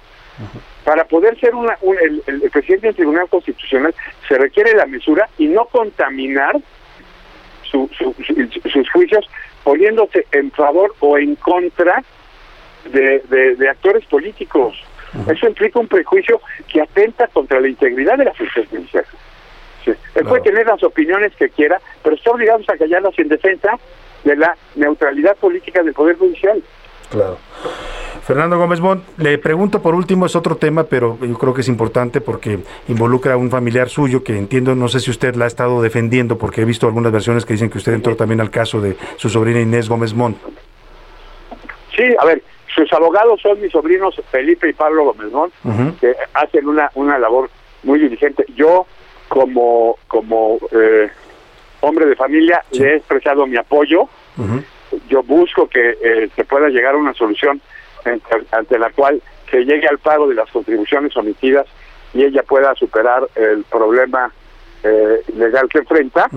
Para poder ser una, un- el, el- el presidente del Tribunal Constitucional se requiere la mesura y no contaminar su- su- su- sus juicios poniéndose en favor o en contra de, de- de actores políticos. Eso implica un prejuicio que atenta contra la integridad de la función judicial. Sí. Él puede tener las opiniones que quiera, pero está obligado a callarlas en defensa de la neutralidad política del Poder Judicial. Claro. Fernando Gómez Mont, le pregunto por último, es otro tema, pero yo creo que es importante porque involucra a un familiar suyo que entiendo, no sé si usted la ha estado defendiendo, porque he visto algunas versiones que dicen que usted entró también al caso de su sobrina Inés Gómez Mont. Sí, a ver, sus abogados son mis sobrinos Felipe y Pablo Gómez Mont, que hacen una, una labor muy diligente. Yo, como, como eh, hombre de familia, le he expresado mi apoyo. Yo busco que eh, se pueda llegar a una solución ante, ante la cual se llegue al pago de las contribuciones omitidas y ella pueda superar el problema eh, legal que enfrenta,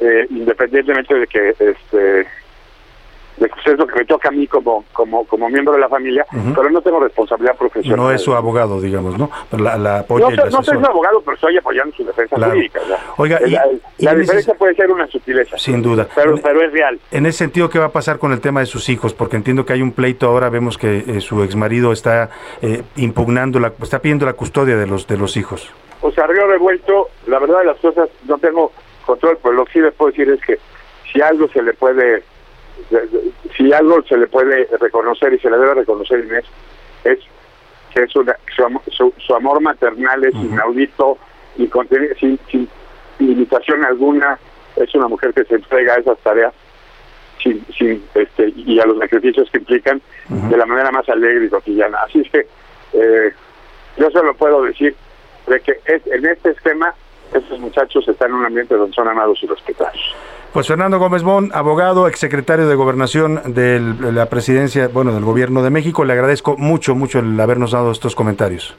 eh, independientemente de que este de que es lo que me toca a mí como como como miembro de la familia, pero no tengo responsabilidad profesional. No es su abogado, digamos, ¿no? Pero la, la apoya No, y la no soy su abogado, pero estoy apoyando su defensa Claro. jurídica. Oiga, y- la, y la ese- diferencia puede ser una sutileza, Sin duda. pero, En- pero es real. En ese sentido, ¿qué va a pasar con el tema de sus hijos? Porque entiendo que hay un pleito ahora, vemos que eh, su exmarido está eh, impugnando, la, está pidiendo la custodia de los de los hijos. O sea, río revuelto, la verdad de las cosas, no tengo control, pero lo que sí les puedo decir es que si algo se le puede, de- de- si algo se le puede reconocer y se le debe reconocer a Inés, es que es una, su, su, su amor maternal es inaudito y conteni- sin, sin limitación alguna, es una mujer que se entrega a esas tareas sin, sin este y a los sacrificios que implican de la manera más alegre y cotidiana. Así es que eh, yo solo puedo decir de que es, en este esquema estos muchachos están en un ambiente donde son amados y respetados. Pues Fernando Gómez Mon, abogado, exsecretario de Gobernación de la presidencia, bueno, del Gobierno de México, le agradezco mucho, mucho el habernos dado estos comentarios.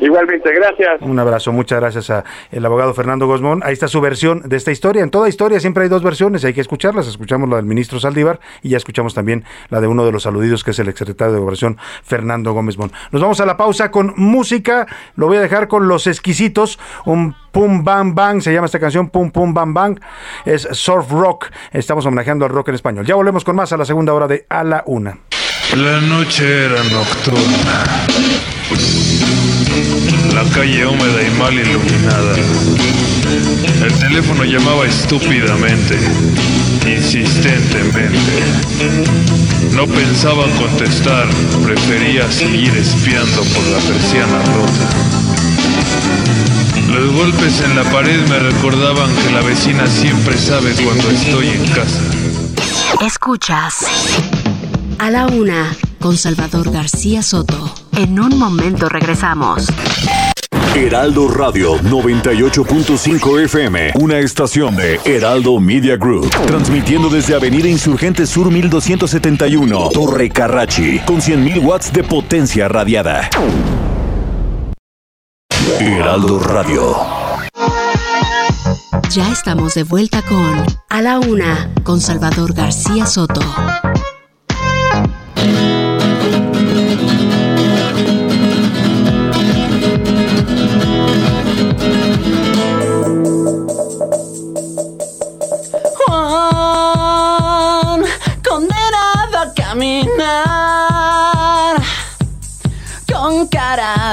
Igualmente, gracias. Un abrazo, muchas gracias a el abogado Fernando Gozmón. Ahí está su versión de esta historia. En toda historia siempre hay dos versiones, hay que escucharlas. Escuchamos la del ministro Saldívar y ya escuchamos también la de uno de los aludidos, que es el exsecretario de Gobernación, Fernando Gómez Mon. Nos vamos a la pausa con música. Lo voy a dejar con los exquisitos. Un pum bam bang, se llama esta canción Pum pum bam bang. Es surf rock. Estamos homenajeando al rock en español. Ya volvemos con más a la segunda hora de A la Una. La noche era nocturna. La calle húmeda y mal iluminada. El teléfono llamaba estúpidamente, insistentemente. No pensaba contestar, prefería seguir espiando por la persiana rota. Los golpes en la pared me recordaban que la vecina siempre sabe cuando estoy en casa. Escuchas a la una con Salvador García Soto. En un momento regresamos. Heraldo Radio 98.5 FM, una estación de Heraldo Media Group, transmitiendo desde Avenida Insurgente Sur 1271, Torre Carrachi, con 100.000 watts de potencia radiada. Heraldo Radio. Ya estamos de vuelta con A la una con Salvador García Soto.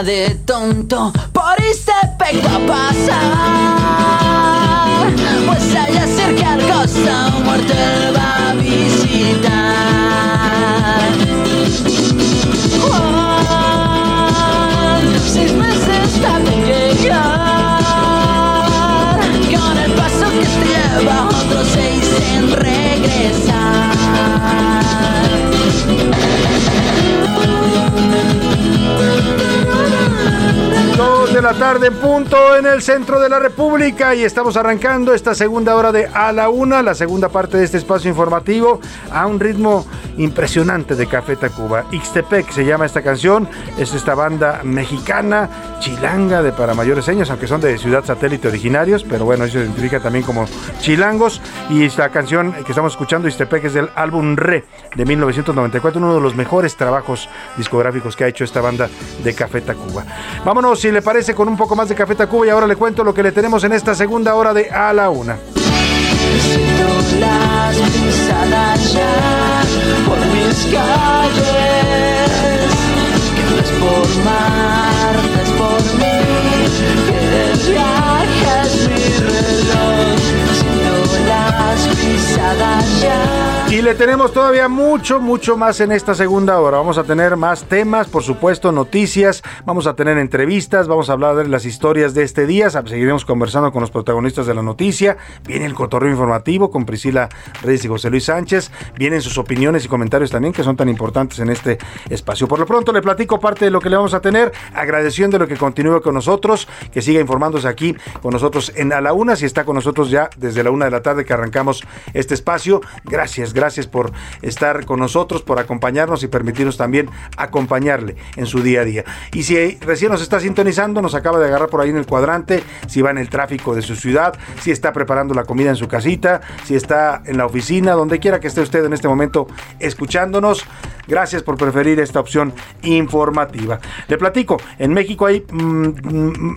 De tonto por este pecto a pasar. Pues al costa muerto él va a visitar. Juan, seis meses tarde en llegar. Con el paso que te lleva otros seis en regresar. La tarde en punto en el centro de la República y estamos arrancando esta segunda hora de A la Una, la segunda parte de este espacio informativo a un ritmo impresionante de Café Tacuba. Ixtepec se llama esta canción, es esta banda mexicana, chilanga de para mayores años, aunque son de ciudad satélite originarios, pero bueno, ellos se identifica también como chilangos y esta canción que estamos escuchando, Ixtepec, es del álbum Re de 1994, uno de los mejores trabajos discográficos que ha hecho esta banda de Café Tacuba. Vámonos, si le parece, con un poco más de Café Tacuba y ahora le cuento lo que le tenemos en esta segunda hora de A la Una. Pisadas ya Y le tenemos todavía mucho, mucho más en esta segunda hora. Vamos a tener más temas, por supuesto, noticias, vamos a tener entrevistas, vamos a hablar de las historias de este día, seguiremos conversando con los protagonistas de la noticia, viene el cotorreo informativo con Priscila Reyes y José Luis Sánchez, vienen sus opiniones y comentarios también que son tan importantes en este espacio. Por lo pronto le platico parte de lo que le vamos a tener, agradeciendo lo que continúe con nosotros, que siga informándose aquí con nosotros en A la Una, si está con nosotros ya desde la una de la tarde que arrancamos este espacio. Gracias, gracias por estar con nosotros, por acompañarnos y permitirnos también acompañarle en su día a día. Y si recién nos está sintonizando, nos acaba de agarrar por ahí en el cuadrante, si va en el tráfico de su ciudad, si está preparando la comida en su casita, si está en la oficina, donde quiera que esté usted en este momento escuchándonos. Gracias por preferir esta opción informativa. Le platico, en México hay mm, mm,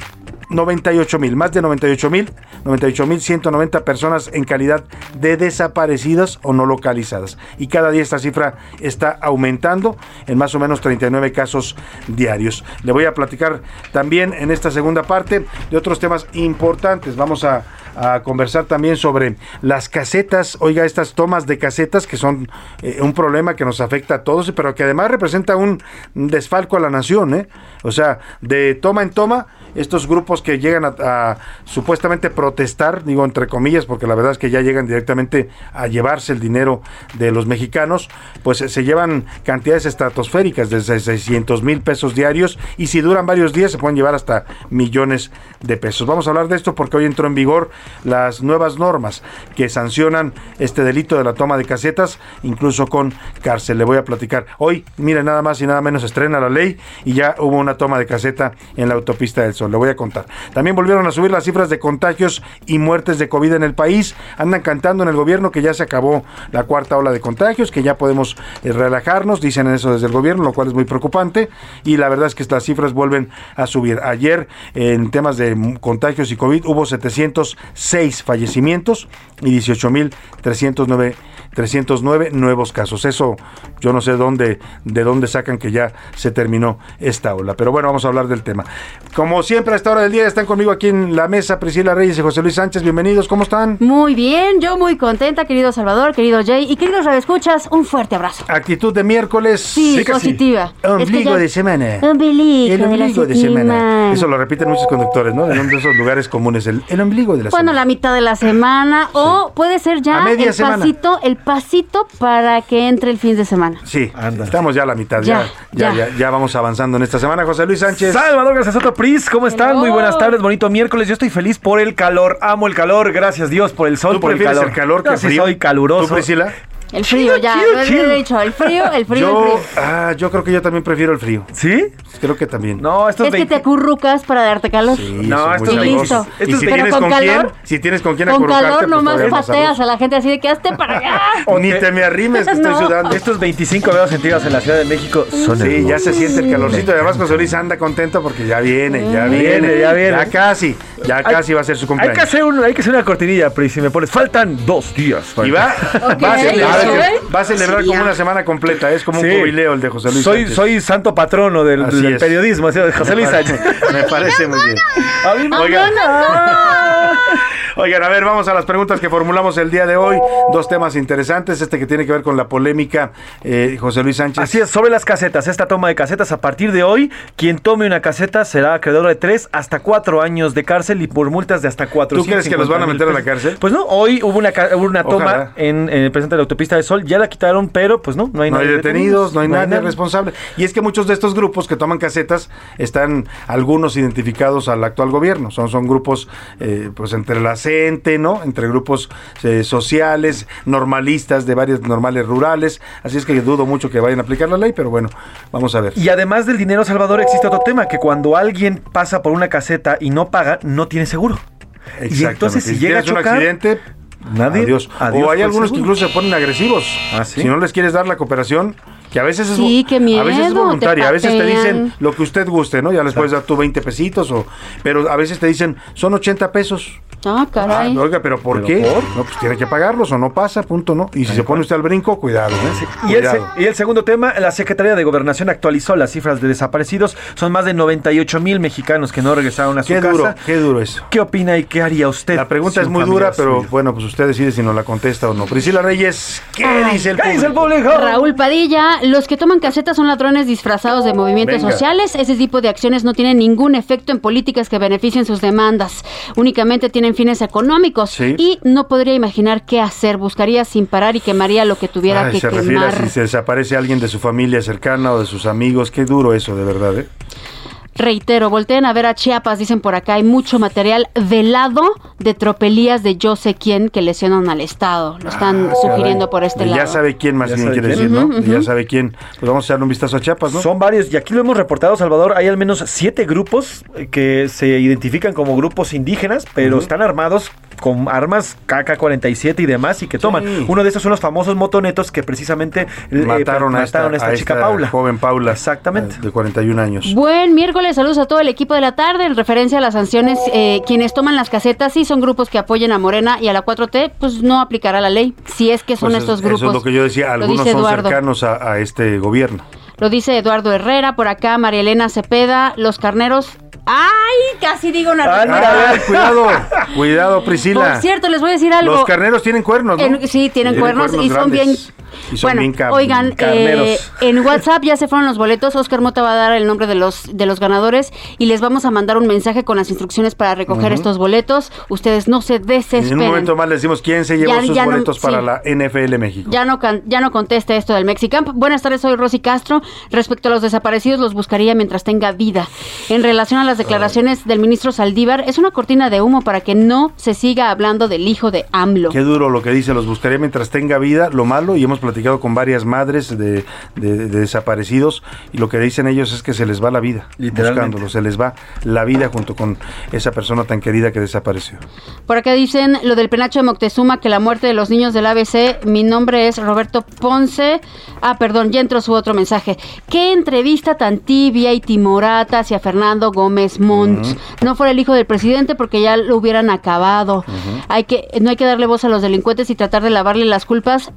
98 mil, más de 98 mil, 98 mil 190 personas en calidad de desaparecidas o no localizadas. Y cada día esta cifra está aumentando en más o menos 39 casos diarios. Le voy a platicar también en esta segunda parte de otros temas importantes. Vamos a, a conversar también sobre las casetas, oiga, estas tomas de casetas que son eh, un problema que nos afecta a todos, pero que además representa un desfalco a la nación, ¿eh? O sea, de toma en toma, estos grupos que llegan a, supuestamente protestar, digo entre comillas, porque la verdad es que ya llegan directamente a llevarse el dinero de los mexicanos, pues se llevan cantidades estratosféricas, desde 600 mil pesos diarios, y si duran varios días se pueden llevar hasta millones de pesos. Vamos a hablar de esto porque hoy entró en vigor las nuevas normas que sancionan este delito de la toma de casetas, incluso con cárcel. Le voy a platicar. Hoy, mire, nada más y nada menos estrena la ley y ya hubo una toma de caseta en la autopista del Sol. Le voy a contar. También volvieron a subir las cifras de contagios y muertes de COVID en el país. Andan cantando en el gobierno que ya se acabó la cuarta ola de contagios, que ya podemos eh, relajarnos, dicen eso desde el gobierno, lo cual es muy preocupante. Y la verdad es que estas cifras vuelven a subir. Ayer, en temas de contagios y COVID, hubo 706 fallecimientos y 18.309 309 nuevos casos. Eso yo no sé dónde, de dónde sacan que ya se terminó esta ola. Pero bueno, vamos a hablar del tema. Como siempre, a esta hora del día están conmigo aquí en la mesa Priscila Reyes y José Luis Sánchez. Bienvenidos, ¿cómo están? Muy bien, yo muy contenta, querido Salvador, querido Jay y queridos escuchas un fuerte abrazo. Actitud de miércoles. Sí, sí positiva. Ombligo es ya... de semana. Ombligo el ombligo de, de semana. Eso lo repiten muchos conductores, ¿no? En uno de esos lugares comunes, el, el ombligo de la bueno, semana. Bueno, la mitad de la semana sí. o puede ser ya el semana. pasito, el pasito para que entre el fin de semana. Sí, Anda. estamos ya a la mitad, ya ya, ya, ya, ya, vamos avanzando en esta semana. José Luis Sánchez. Salvador García Soto Pris, ¿cómo están? Hello. Muy buenas tardes, bonito miércoles. Yo estoy feliz por el calor, amo el calor, gracias Dios por el sol, ¿Tú por el calor. el calor que Yo el sí frío? soy caluroso. ¿Tú, Priscila? El frío, ya, chido, lo he chido. dicho, el frío, el frío, Yo, el frío. ah, yo creo que yo también prefiero el frío. ¿Sí? Creo que también. No, estos Es que 20 te acurrucas para darte calor. Sí, No, esto muy es listo. Y Esto si es- Pero tienes con quién, si tienes con quién Con calor pues nomás más pateas a la gente así de que hazte para allá. O ni te me arrimes que estoy No. sudando. Estos 25 grados centígrados en la Ciudad de México son Sí, ya se siente el calorcito. Y además José Luis anda contento porque ya viene, ya Viene, ya viene. Ya casi, ya Hay- casi va a ser su Hay que, cumpleaños. hacer un- hay que hacer una cortinilla, Pri, si me pones. Faltan dos días. para- Y va, va a ser- Va a- eso, ¿eh? Va a celebrar como una semana completa, es como Sí. un jubileo el de José Luis Soy, soy santo patrono del, Así del es. periodismo, así, José Luis Me parece- Sánchez. Me parece muy bien. A mí me- Oigan. A ver, vamos a las preguntas que formulamos el día de hoy. Dos temas interesantes. Este que tiene que ver con la polémica, eh, José Luis Sánchez. Así es, sobre las casetas, esta toma de casetas a partir de hoy, quien tome una caseta será acreedor de 3 hasta 4 años de cárcel y por multas de hasta 4. ¿Tú crees que los van a meter a la cárcel? Pues no, hoy hubo una, hubo una toma en, en el presente de la autopista de Sol, ya la quitaron, pero pues no, no hay No hay detenidos, no hay nadie nadie. responsable. Y es que muchos de estos grupos que toman casetas están algunos identificados al actual gobierno. Son, son grupos, eh, pues entre la CENTE, ¿no? Entre grupos eh, sociales, normalistas de varios normales rurales. Así es que dudo mucho que vayan a aplicar la ley, pero bueno, vamos a ver. Y además del dinero Salvador existe otro tema, que cuando alguien pasa por una caseta y no paga, no tiene seguro. Y entonces si llega a tienes un chocar, accidente, nadie, adiós. adiós O hay algunos que incluso se ponen agresivos. Ah, ¿sí? Si no les quieres dar la cooperación, que a veces es, Sí, vo- qué miedo, a veces es voluntaria, a veces te dicen lo que usted guste, ¿no? Ya les puedes dar tú 20 pesitos, o, pero a veces te dicen, son 80 pesos. Ah, caray. Ah, oiga, pero ¿por ¿Pero qué? por? No, pues tiene que pagarlos o no pasa, punto, ¿no? Y si se pone usted al brinco, cuidado, ¿eh? Y el, se- Cuidado. y el segundo tema, la Secretaría de Gobernación actualizó las cifras de desaparecidos. Son más de 98 mil mexicanos que no regresaron a su Qué casa. duro, qué duro eso. ¿Qué opina y qué haría usted? La pregunta es muy dura, pero suyo- bueno, pues usted decide si nos la contesta o no. Priscila Reyes, ¿qué Ay, dice el ¿Qué dice el público? Raúl Padilla, los que toman casetas son ladrones disfrazados de movimientos Venga. sociales. Ese tipo de acciones no tienen ningún efecto en políticas que beneficien sus demandas. Únicamente tienen fines económicos. Sí. Y no podría imaginar qué hacer. Buscaría sin parar y quemaría lo que tuviera Ay, que se refiere a quemar. si se desaparece alguien de su familia cercana o de sus amigos. Qué duro eso, de verdad, ¿eh? Reitero, volteen a ver a Chiapas, dicen por acá, hay mucho material velado de tropelías de yo sé quién que lesionan al Estado. Lo están sugiriendo por este lado. Ya sabe quién más bien quiere decir, ¿no? Ya sabe quién. Pues vamos a echarle un vistazo a Chiapas, ¿no? Son varios, y aquí lo hemos reportado, Salvador. Hay al menos siete grupos eh, que se identifican como grupos indígenas, pero están armados con armas KK-47 y demás, y que toman. Uno de esos son los famosos motonetos que precisamente eh, mataron, a esta, mataron a esta a chica esta Paula. joven Paula. Exactamente. eh, De 41 años. Buen miércoles, saludos a todo el equipo de la tarde. En referencia a las sanciones, eh, quienes toman las casetas, sí son grupos que apoyen a Morena y a la 4T, pues no aplicará la ley. Si es que son Pues estos eso grupos. es lo que yo decía, algunos dice son Eduardo. cercanos a, a este gobierno. Lo dice Eduardo Herrera, por acá María Elena Cepeda, los carneros. ¡Ay! Casi digo una Ah. Ay, cuidado, cuidado, Priscila. Por cierto, les voy a decir algo. Los carneros tienen cuernos, ¿no? En- sí, tienen cuernos y son bien. Y son bueno, bien cab- oigan, eh, en WhatsApp ya se fueron los boletos. Oscar Mota va a dar el nombre de los de los ganadores y les vamos a mandar un mensaje con las instrucciones para recoger estos boletos. Ustedes no se en un desesperen. momento más les decimos quién se llevó Ya- sus ya no- boletos para sí. la NFL México. Ya no, ya no conteste esto del Mexicamp. Buenas tardes, soy Rosy Castro. Respecto a los desaparecidos, los buscaría mientras tenga vida. En relación a las declaraciones del ministro Saldívar, es una cortina de humo para que no se siga hablando del hijo de AMLO. Qué duro lo que dice, los buscaría mientras tenga vida, lo malo, y hemos platicado con varias madres de, de- de desaparecidos, y lo que dicen ellos es que se les va la vida, Literalmente. buscándolos, se les va la vida junto con esa persona tan querida que desapareció. Por acá dicen lo del penacho de Moctezuma, que la muerte de los niños del ABC. Mi nombre es Roberto Ponce. Ah, perdón, ya entró su otro mensaje. ¿Qué entrevista tan tibia y timorata hacia Fernando Gómez Montt? No fuera el hijo del presidente porque ya lo hubieran acabado. hay que, no hay que darle voz a los delincuentes y tratar de lavarle las culpas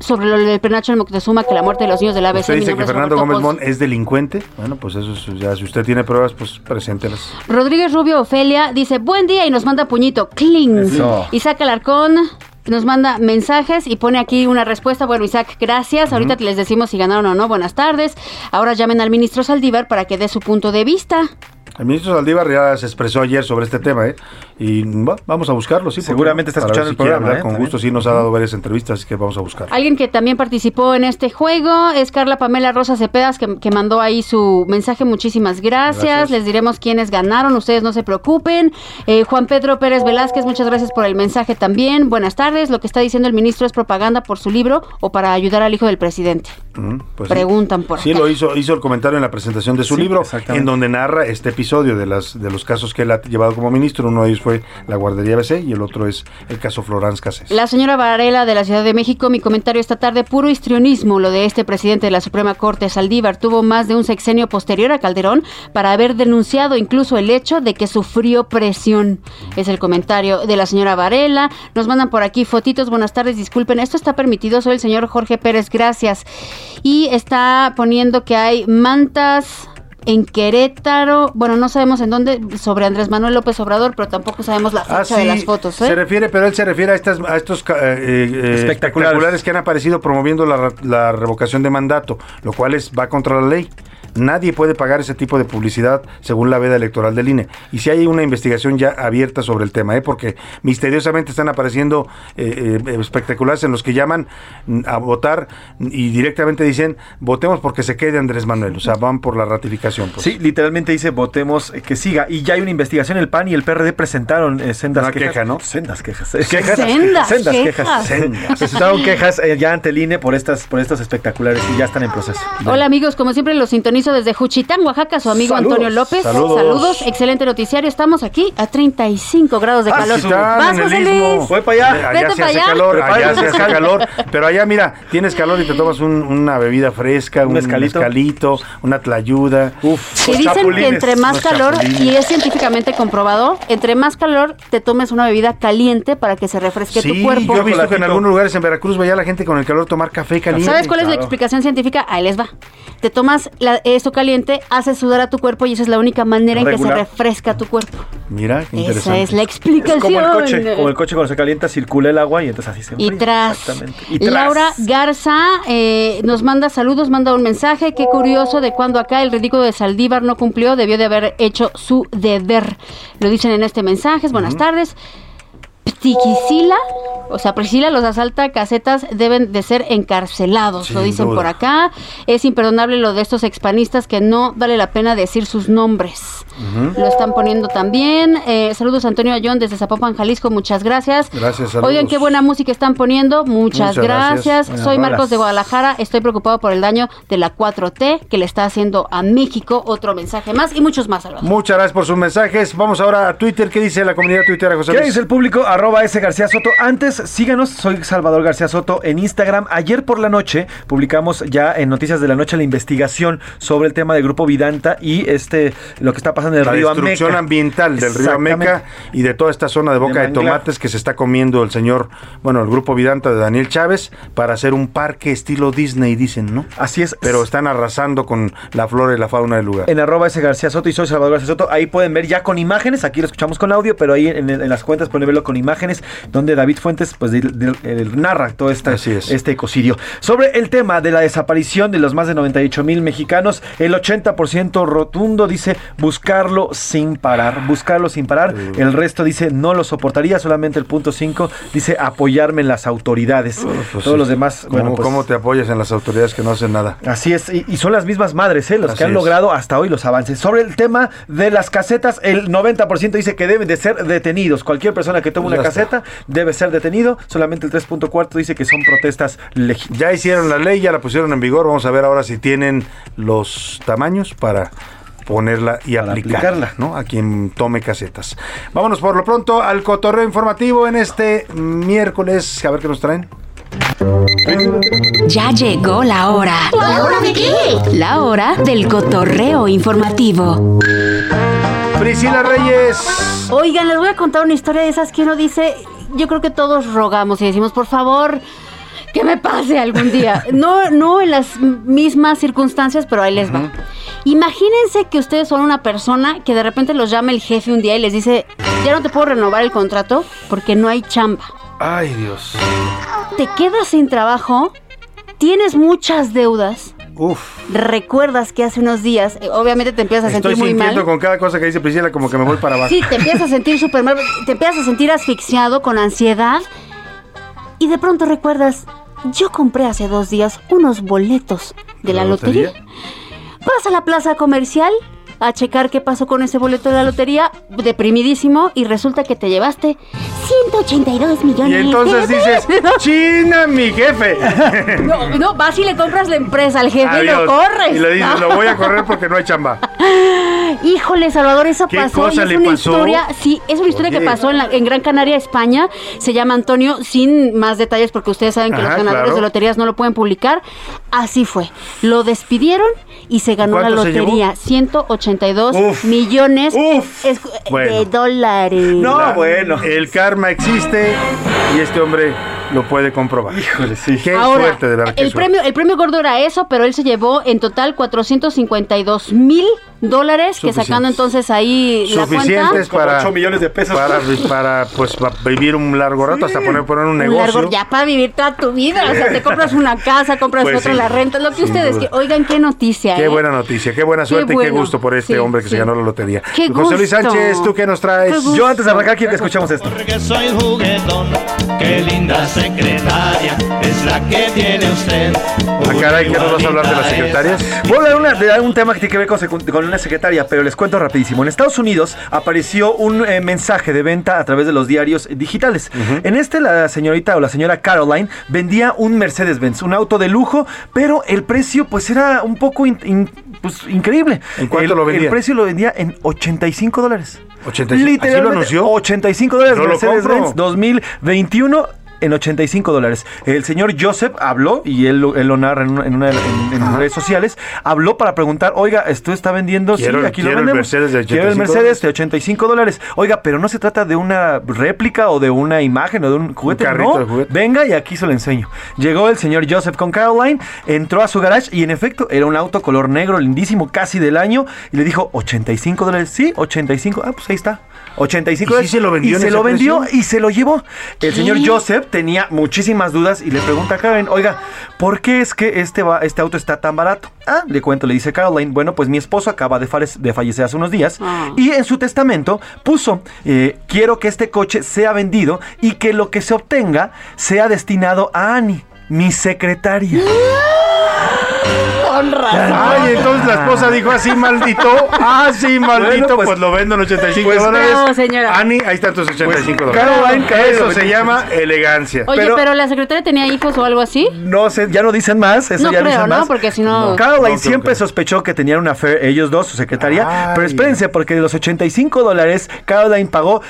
sobre lo del penacho de Moctezuma, que la muerte de los niños del ABC. ¿Usted dice que Fernando Roberto Gómez. Mon es delincuente? Bueno, pues eso es- ya, si usted tiene pruebas, pues preséntelas. Rodríguez Rubio Ofelia dice buen día y nos manda puñito. Cling. Eso. Isaac Alarcón nos manda mensajes y pone aquí una respuesta. Bueno, Isaac, gracias. Ahorita les decimos si ganaron o no. Buenas tardes. Ahora llamen al ministro Saldívar para que dé su punto de vista. El ministro Saldívar ya se expresó ayer sobre este tema, ¿eh? Y va- vamos a buscarlo, sí. ¿por qué Seguramente está escuchando el programa, hablar ¿eh? Con También. gusto, sí, nos ha dado varias entrevistas, así que vamos a buscar. Alguien que también participó en este juego es Carla Pamela Rosa Cepedas, que, que mandó ahí su mensaje. Muchísimas gracias. Gracias. Les diremos quiénes ganaron. Ustedes no se preocupen. Eh, Juan Pedro Pérez Velázquez, muchas gracias por el mensaje también. Buenas tardes. Lo que está diciendo el ministro es propaganda por su libro o para ayudar al hijo del presidente. Mm, pues sí. Preguntan por Sí, acá. lo hizo, hizo el comentario en la presentación de su Sí, libro, en donde narra este episodio. De las de los casos que él ha llevado como ministro. Uno de ellos fue la guardería BC y el otro es el caso Florence Cassés. La señora Varela de la Ciudad de México, mi comentario esta tarde, puro histrionismo lo de este presidente de la Suprema Corte, Saldívar, tuvo más de un sexenio posterior a Calderón para haber denunciado incluso el hecho de que sufrió presión. Es el comentario de la señora Varela. Nos mandan por aquí fotitos. Buenas tardes, disculpen, esto está permitido. Soy el señor Jorge Pérez, gracias. Y está poniendo que hay mantas en Querétaro, bueno, no sabemos en dónde, sobre Andrés Manuel López Obrador, pero tampoco sabemos la fecha Ah, sí, de las fotos. ¿eh? Se refiere, pero él se refiere a, estas, a estos ca- eh, eh, espectaculares. que han aparecido promoviendo la, la revocación de mandato, lo cual es va contra la ley. Nadie puede pagar ese tipo de publicidad según la veda electoral del INE. Y si hay una investigación ya abierta sobre el tema, ¿eh? porque misteriosamente están apareciendo eh, eh, espectaculares en los que llaman a votar y directamente dicen votemos porque se quede Andrés Manuel. O sea, van por la ratificación. pues. Sí, literalmente dice votemos que siga. Y ya hay una investigación. El PAN y el PRD presentaron eh, sendas Una quejas. queja, ¿no? Sendas quejas. Quejas. Sendas sendas quejas. quejas. Sendas. Presentaron quejas eh, ya ante el INE por estas, por estos espectaculares y ya están en proceso. Hola amigos, como siempre los sintonizo desde Juchitán, Oaxaca, su amigo Saludos. Antonio López. Saludos. excelente noticiario. Estamos aquí a 35 grados de Ah, calor. Vas, en el José. Luis. Voy para allá. Allá Vete se para hace allá. calor, allá un se hace calor, pero allá mira, tienes calor y te tomas un- una bebida fresca, un, mezcalito. mezcalito, una tlayuda. Uf, Que dicen que entre más Los calor, chapulines. y es científicamente comprobado, entre más calor te tomes una bebida caliente para que se refresque Sí, tu cuerpo. yo he visto que en algunos lugares en Veracruz veía a la gente con el calor tomar café caliente. ¿Sabes cuál es la Claro. explicación científica? Ahí les va. Te tomas la- eso caliente, haces sudar a tu cuerpo y esa es la única manera en que se refresca tu cuerpo. Mira, qué Esa interesante. es la Es explicación. como el coche, como el coche cuando se calienta circula el agua y entonces así se Y enfría. tras. Exactamente. Y tras. Laura Garza eh, nos manda saludos, manda un mensaje. Qué curioso de cuando acá el ridículo de Saldívar no cumplió, debió de haber hecho su deber. Lo dicen en este mensaje. Buenas tardes. Ptiquisila, o sea, Priscila, los asalta casetas deben de ser encarcelados, lo dicen duda. por acá. Es imperdonable lo de estos expanistas que no vale la pena decir sus nombres. Lo están poniendo también. Eh, saludos Antonio Ayón desde Zapopan, Jalisco, muchas gracias. Gracias, saludos. Oigan, qué buena música están poniendo. Muchas, Muchas gracias. Soy Marcos de Guadalajara. Estoy preocupado por el daño de la 4T que le está haciendo a México. Otro mensaje más y muchos más, Salvador. Muchas gracias por sus mensajes. Vamos ahora a Twitter. ¿Qué dice la comunidad Twitter, José ¿Qué dice el público? Arroba S García Soto. Antes, síganos, soy Salvador García Soto en Instagram. Ayer por la noche publicamos ya en Noticias de la Noche la investigación sobre el tema del grupo Vidanta y este lo que está pasando en el la río destrucción Ameca. ambiental del río. Ameca y de toda esta zona de Boca de. Tomates que se está comiendo el señor, bueno, el grupo Vidanta de Daniel Chávez para hacer un parque estilo Disney, dicen, ¿no? Así es. Pero están arrasando con la flora y la fauna del lugar. En arroba S García Soto y soy Salvador García Soto. Ahí pueden ver ya con imágenes. Aquí lo escuchamos con audio, pero ahí en, en las cuentas pueden verlo con imágenes. Donde David Fuentes pues de- de- narra todo esta- Así es. este ecocidio. Sobre el tema de la desaparición de los más de 98 mil mexicanos, el 80% rotundo dice buscarlo sin parar. Buscarlo sin parar. El resto dice no lo soportaría. Solamente el punto 5 dice apoyarme en las autoridades. Pues Todos sí. los demás. ¿Cómo, bueno, pues, cómo te apoyas en las autoridades que no hacen nada? Así es, y, y son las mismas madres, ¿eh? los Así que han es. logrado hasta hoy los avances. Sobre el tema de las casetas, el 90% dice que deben de ser detenidos. Cualquier persona que tome una está. caseta debe ser detenido. Solamente el 3.4 dice que son protestas legítimas. Ya hicieron la ley, ya la pusieron en vigor. Vamos a ver ahora si tienen los tamaños para ponerla y Para aplicarla, aplicarla. ¿no? A quien tome casetas. Vámonos por lo pronto al cotorreo informativo en este miércoles. A ver qué nos traen. Ya llegó la hora. ¿La hora de qué? La hora del cotorreo informativo. Priscila Reyes. Oigan, les voy a contar una historia de esas que uno dice, yo creo que todos rogamos y decimos, por favor, que me pase algún día. No, no en las mismas circunstancias, pero ahí les va. Imagínense que ustedes son una persona que de repente los llama el jefe un día y les dice, ya no te puedo renovar el contrato porque no hay chamba. Ay, Dios. Te quedas sin trabajo, tienes muchas deudas. Uf. Recuerdas que hace unos días, eh, obviamente te empiezas a Estoy sentir muy sintiendo mal. con cada cosa que dice Priscila como que me voy para abajo. Sí, te empiezas a sentir súper mal, te empiezas a sentir asfixiado, con ansiedad. Y de pronto recuerdas, yo compré hace dos días unos boletos de la, ¿La lotería. lotería? Vas a la plaza comercial a checar qué pasó con ese boleto de la lotería, deprimidísimo, y resulta que te llevaste 182 Y millones. entonces dices, China, mi jefe. No, no, vas y le compras la empresa al jefe y lo corres. Y le dices, lo voy a correr porque no hay chamba. Híjole, Salvador, eso ¿Qué pasó. cosa y es le una pasó? historia, sí, es una historia Oye. que pasó en, la- en Gran Canaria, España. Se llama Antonio, sin más detalles, porque ustedes saben que Ajá, los ganadores claro. de loterías no lo pueden publicar. Así fue. Lo despidieron y se ganó la lotería. 182 Uf. millones es- Bueno. de dólares. La- El karma existe y este hombre lo puede comprobar. Híjole, sí. Qué Ahora, suerte, de verdad. el premio, el premio gordo era eso, pero él se llevó en total 452 mil dólares, que sacando entonces ahí la Suficientes cuenta. para, 8 millones de pesos. para, para, pues, para vivir un largo rato, hasta poner, poner un Un negocio. largo, ya para vivir toda tu vida. O sea, te compras una casa, compras Pues otra, sí, la renta, lo que sin ustedes que Oigan, qué noticia. Qué ¿eh? buena noticia, qué buena Qué suerte y qué bueno. gusto por este Sí, hombre que se sí. ganó la lotería. Qué José Luis gusto. Sánchez, ¿tú qué nos traes? Qué. Yo antes de arrancar quiero que escuchemos esto. Porque soy juguetón, qué linda secretaria es la que tiene usted. Ah, caray, ¿qué nos vas a hablar de las secretarias? Voy a hablar de un tema que tiene que ver con, con una secretaria, pero les cuento rapidísimo. En Estados Unidos apareció un eh, mensaje de venta a través de los diarios digitales. En este la señorita o la señora Caroline vendía un Mercedes-Benz, un auto de lujo, pero el precio pues era un poco in- in- pues, increíble. ¿En cuánto El- lo vendía? El precio lo vendía en 85 dólares. 85, ¿así lo anunció? 85 dólares lo Mercedes-Benz compro. 2021 en 85 dólares. El señor Joseph habló, y él, lo- él lo narra en, una- en una- en- en redes sociales, habló para preguntar, oiga, esto está vendiendo, Quiero- sí, aquí lo el. Mercedes de Quiero el 85 Mercedes de 85 dólares. Oiga, pero no se trata de una réplica o de una imagen o de un juguete, carrito no. juguete. Venga y aquí se lo enseño. Llegó el señor Joseph con Caroline, entró a su garage y en efecto era un auto color negro, lindísimo, casi del año, y le dijo, 85 dólares, sí, 85, ah, pues ahí está. 85 ¿Y sí se lo vendió Y se lo vendió y se lo llevó. El ¿Qué? señor Joseph tenía muchísimas dudas y le pregunta a Karen, oiga, ¿por qué es que este, va- este auto está tan barato? Ah, le cuento, le dice Caroline, bueno, pues mi esposo acaba de, fale- de fallecer hace unos días Ah. y en su testamento puso, eh, quiero que este coche sea vendido y que lo que se obtenga sea destinado a Annie, mi secretaria. Con razón. Ay, entonces la esposa dijo así, maldito. Ah, sí, maldito. Bueno, pues, pues- lo vendo en 85 pues dólares. no, señora. Ani, ahí están tus 85 Pues, dólares. Caroline, Eso se llama elegancia. Oye, pero, pero- la secretaria tenía hijos o algo así. No sé, ya no dicen más, eso No ya creo, dicen ¿no? más. Porque si no- Caroline No siempre sospechó que tenían una affair ellos dos, su secretaria. Ay. Pero espérense, porque de los 85 dólares, Caroline pagó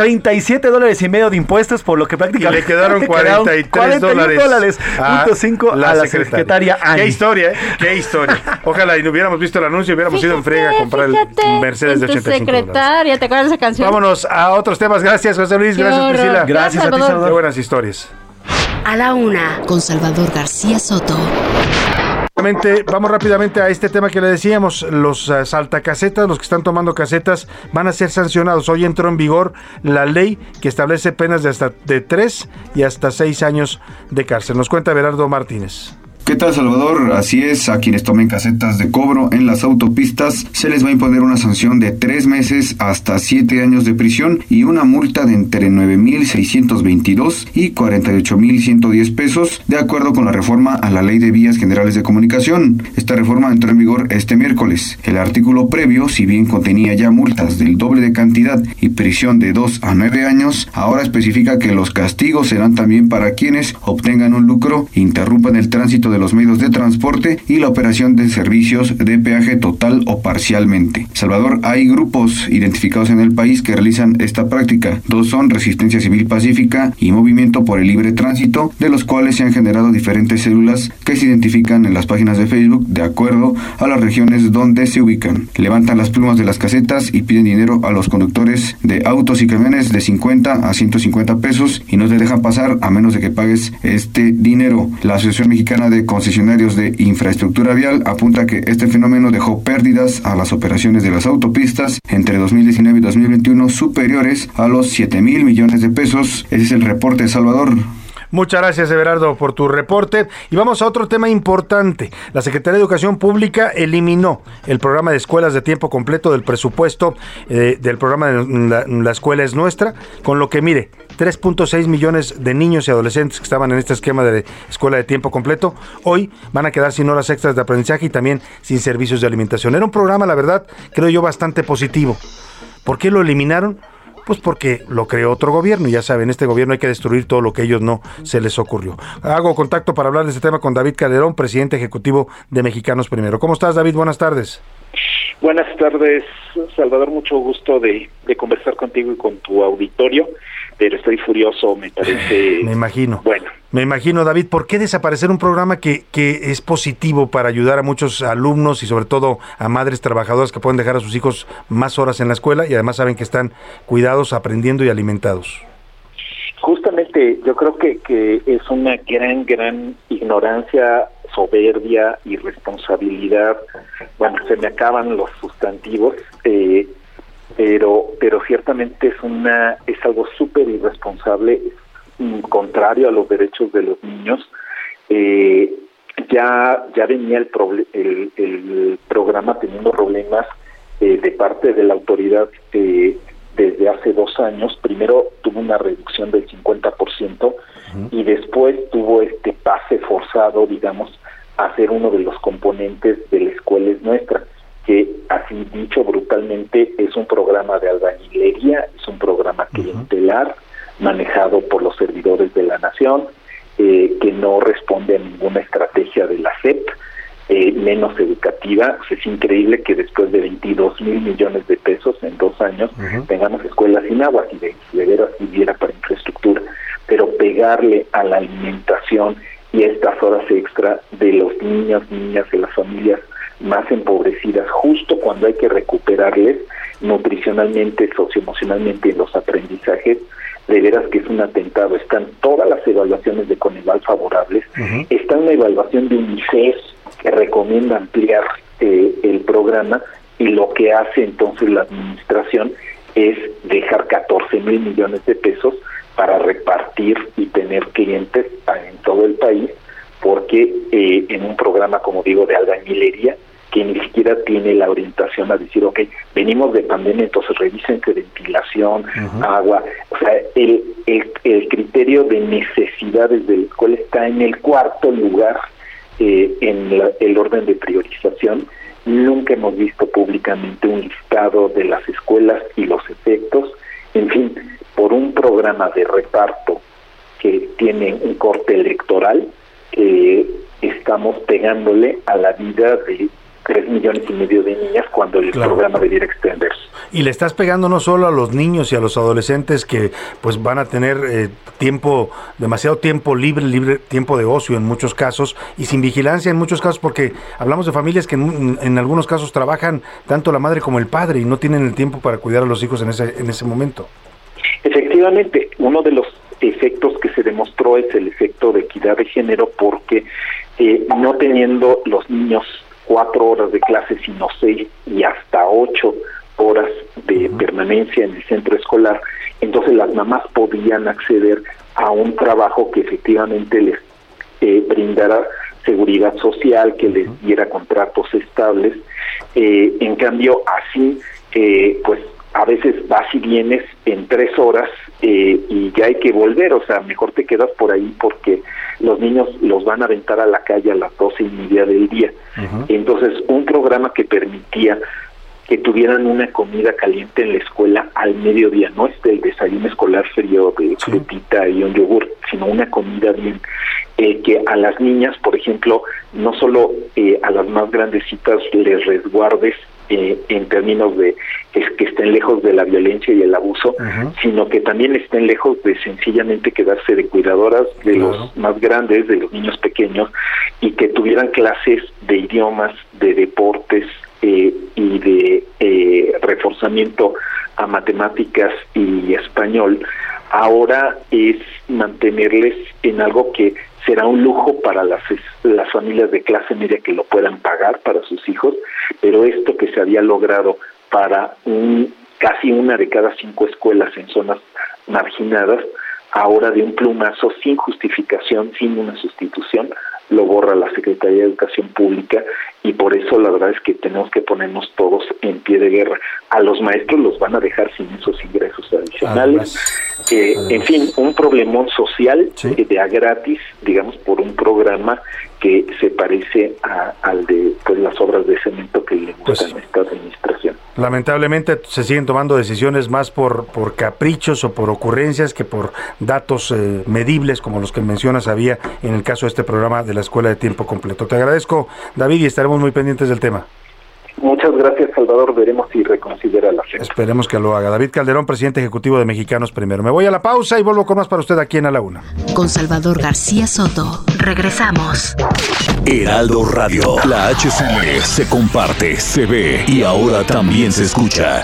37 dólares y medio de impuestos, por lo que prácticamente Y le quedaron 43 41 dólares. dólares, a punto cinco a la secretaria Annie. Qué historia, ¿eh? Qué historia. Ojalá y no hubiéramos visto el anuncio y hubiéramos ido en frega a comprar el Fíjate, Mercedes de en tu 85 dólares. secretaria, ¿te acuerdas de esa canción? Vámonos a otros temas. Gracias, José Luis. Qué Gracias, horror. Priscila. Gracias a ti, Salvador. Qué buenas historias. A la una, con Salvador García Soto. Vamos rápidamente a este tema que le decíamos. Los eh, saltacasetas, los que están tomando casetas, van a ser sancionados. Hoy entró en vigor la ley que establece penas de hasta de 3 y hasta 6 años de cárcel. Nos cuenta Berardo Martínez. ¿Qué tal Salvador? Así es, a quienes tomen casetas de cobro en las autopistas se les va a imponer una sanción de tres meses hasta siete años de prisión y una multa de entre 9.622 y 48.110 pesos, de acuerdo con la reforma a la Ley de Vías Generales de Comunicación. Esta reforma entró en vigor este miércoles. El artículo previo, si bien contenía ya multas del doble de cantidad y prisión de 2 a 9 años, ahora especifica que los castigos serán también para quienes obtengan un lucro, interrumpan el tránsito de los medios de transporte y la operación de servicios de peaje total o parcialmente. Salvador, hay grupos identificados en el país que realizan esta práctica. Dos son Resistencia Civil Pacífica y Movimiento por el Libre Tránsito, de los cuales se han generado diferentes células que se identifican en las páginas de Facebook de acuerdo a las regiones donde se ubican. Levantan las plumas de las casetas y piden dinero a los conductores de autos y camiones de 50 a 150 pesos y no te dejan pasar a menos de que pagues este dinero. La Asociación Mexicana de Concesionarios de Infraestructura Vial apunta que este fenómeno dejó pérdidas a las operaciones de las autopistas entre 2019 y 2021 superiores a los 7 mil millones de pesos. Ese es el reporte de Salvador. Muchas gracias, Everardo, por tu reporte. Y vamos a otro tema importante. La Secretaría de Educación Pública eliminó el programa de escuelas de tiempo completo del presupuesto eh, del programa de la, la Escuela es Nuestra, con lo que, mire, 3.6 millones de niños y adolescentes que estaban en este esquema de escuela de tiempo completo, hoy van a quedar sin horas extras de aprendizaje y también sin servicios de alimentación. Era un programa, la verdad, creo yo, bastante positivo. ¿Por qué lo eliminaron? Pues porque lo creó otro gobierno y ya saben, este gobierno hay que destruir todo lo que a ellos no se les ocurrió. Hago contacto para hablar de este tema con David Calderón, presidente ejecutivo de Mexicanos Primero. ¿Cómo estás, David? Buenas tardes. Buenas tardes, Salvador. Mucho gusto de, de, conversar contigo y con tu auditorio, pero estoy furioso, me parece. Me imagino. Bueno. Me imagino, David, ¿por qué desaparecer un programa que, que es positivo para ayudar a muchos alumnos y sobre todo a madres trabajadoras que pueden dejar a sus hijos más horas en la escuela y además saben que están cuidados, aprendiendo y alimentados? Justamente yo creo que, que es una gran, gran ignorancia, soberbia, irresponsabilidad. Bueno, se me acaban los sustantivos, eh, pero, pero ciertamente es una, es algo súper irresponsable, contrario a los derechos de los niños. Eh, ya, ya venía el, el, el, programa teniendo problemas eh, de parte de la autoridad eh, desde hace dos años. Primero tuvo una reducción del 50% y después tuvo este pase forzado, digamos, a ser uno de los componentes de la escuela es nuestra, que así dicho brutalmente es un programa de albañilería, es un programa clientelar manejado por los servidores de la nación, eh, que no responde a ninguna estrategia de la CEP, eh, menos educativa. es increíble que después de 22 mil millones de pesos en dos años tengamos escuelas sin agua y de, de veras viviera para infraestructura, pero pegarle a la alimentación y estas horas extra de los niños, niñas, de las familias más empobrecidas, justo cuando hay que recuperarles nutricionalmente, socioemocionalmente en los aprendizajes, de veras que es un atentado. Están todas las evaluaciones de Coneval favorables, está una evaluación de UNICEF que recomienda ampliar eh, el programa y lo que hace entonces la administración es dejar 14 mil millones de pesos para repartir y tener clientes en todo el país, porque eh, en un programa, como digo, de albañilería, que ni siquiera tiene la orientación a decir, ok, venimos de pandemia, entonces revísense ventilación, agua, o sea, el, el, el criterio de necesidades del cual está en el cuarto lugar eh, en el orden de priorización. Nunca hemos visto públicamente un listado de las escuelas y los efectos. En fin, por un programa de reparto que tiene un corte electoral, eh, estamos pegándole a la vida de tres millones y medio de niñas cuando el programa debiera extenderse. Y le estás pegando no solo a los niños y a los adolescentes que pues van a tener eh, tiempo, demasiado tiempo libre, libre tiempo de ocio en muchos casos y sin vigilancia en muchos casos porque hablamos de familias que en, en algunos casos trabajan tanto la madre como el padre y no tienen el tiempo para cuidar a los hijos en ese, en ese momento. Efectivamente, uno de los efectos que se demostró es el efecto de equidad de género porque eh, no teniendo los niños cuatro horas de clase, sino seis y hasta ocho horas de permanencia en el centro escolar, entonces las mamás podían acceder a un trabajo que efectivamente les eh, brindara seguridad social, que les diera contratos estables. Eh, en cambio, así, eh, pues a veces vas y vienes en tres horas eh, y ya hay que volver, o sea, mejor te quedas por ahí porque los niños los van a aventar a la calle a las doce y media del día. Entonces, un programa que permitía que tuvieran una comida caliente en la escuela al mediodía, no este el desayuno escolar frío de frutita y un yogur, sino una comida bien, eh, que a las niñas, por ejemplo, no solo eh, a las más grandecitas les resguardes eh, en términos de es que estén lejos de la violencia y el abuso, sino que también estén lejos de sencillamente quedarse de cuidadoras de los más grandes, de los niños pequeños, y que tuvieran clases de idiomas, de deportes eh, y de eh, reforzamiento a matemáticas y español, ahora es mantenerles en algo que será un lujo para las, las familias de clase media que lo puedan pagar para sus hijos, pero esto que se había logrado para un, casi una de cada cinco escuelas en zonas marginadas, ahora de un plumazo, sin justificación, sin una sustitución, lo borra la Secretaría de Educación Pública y por eso la verdad es que tenemos que ponernos todos en pie de guerra. A los maestros los van a dejar sin esos ingresos adicionales. Eh, en fin, un problemón social que de a gratis, digamos, por un programa que se parece a, al de pues, las obras de cemento que le gustan a esta administración. Lamentablemente se siguen tomando decisiones más por, por caprichos o por ocurrencias que por datos eh, medibles como los que mencionas había en el caso de este programa de la escuela de tiempo completo. Te agradezco, David, y estaremos muy pendientes del tema. Muchas gracias, Salvador. Veremos si reconsidera la fecha. Esperemos que lo haga. David Calderón, presidente ejecutivo de Mexicanos Primero. Me voy a la pausa y vuelvo con más para usted aquí en A la Una. Con Salvador García Soto. Regresamos. Heraldo Radio. La HCL se comparte, se ve y ahora también se escucha.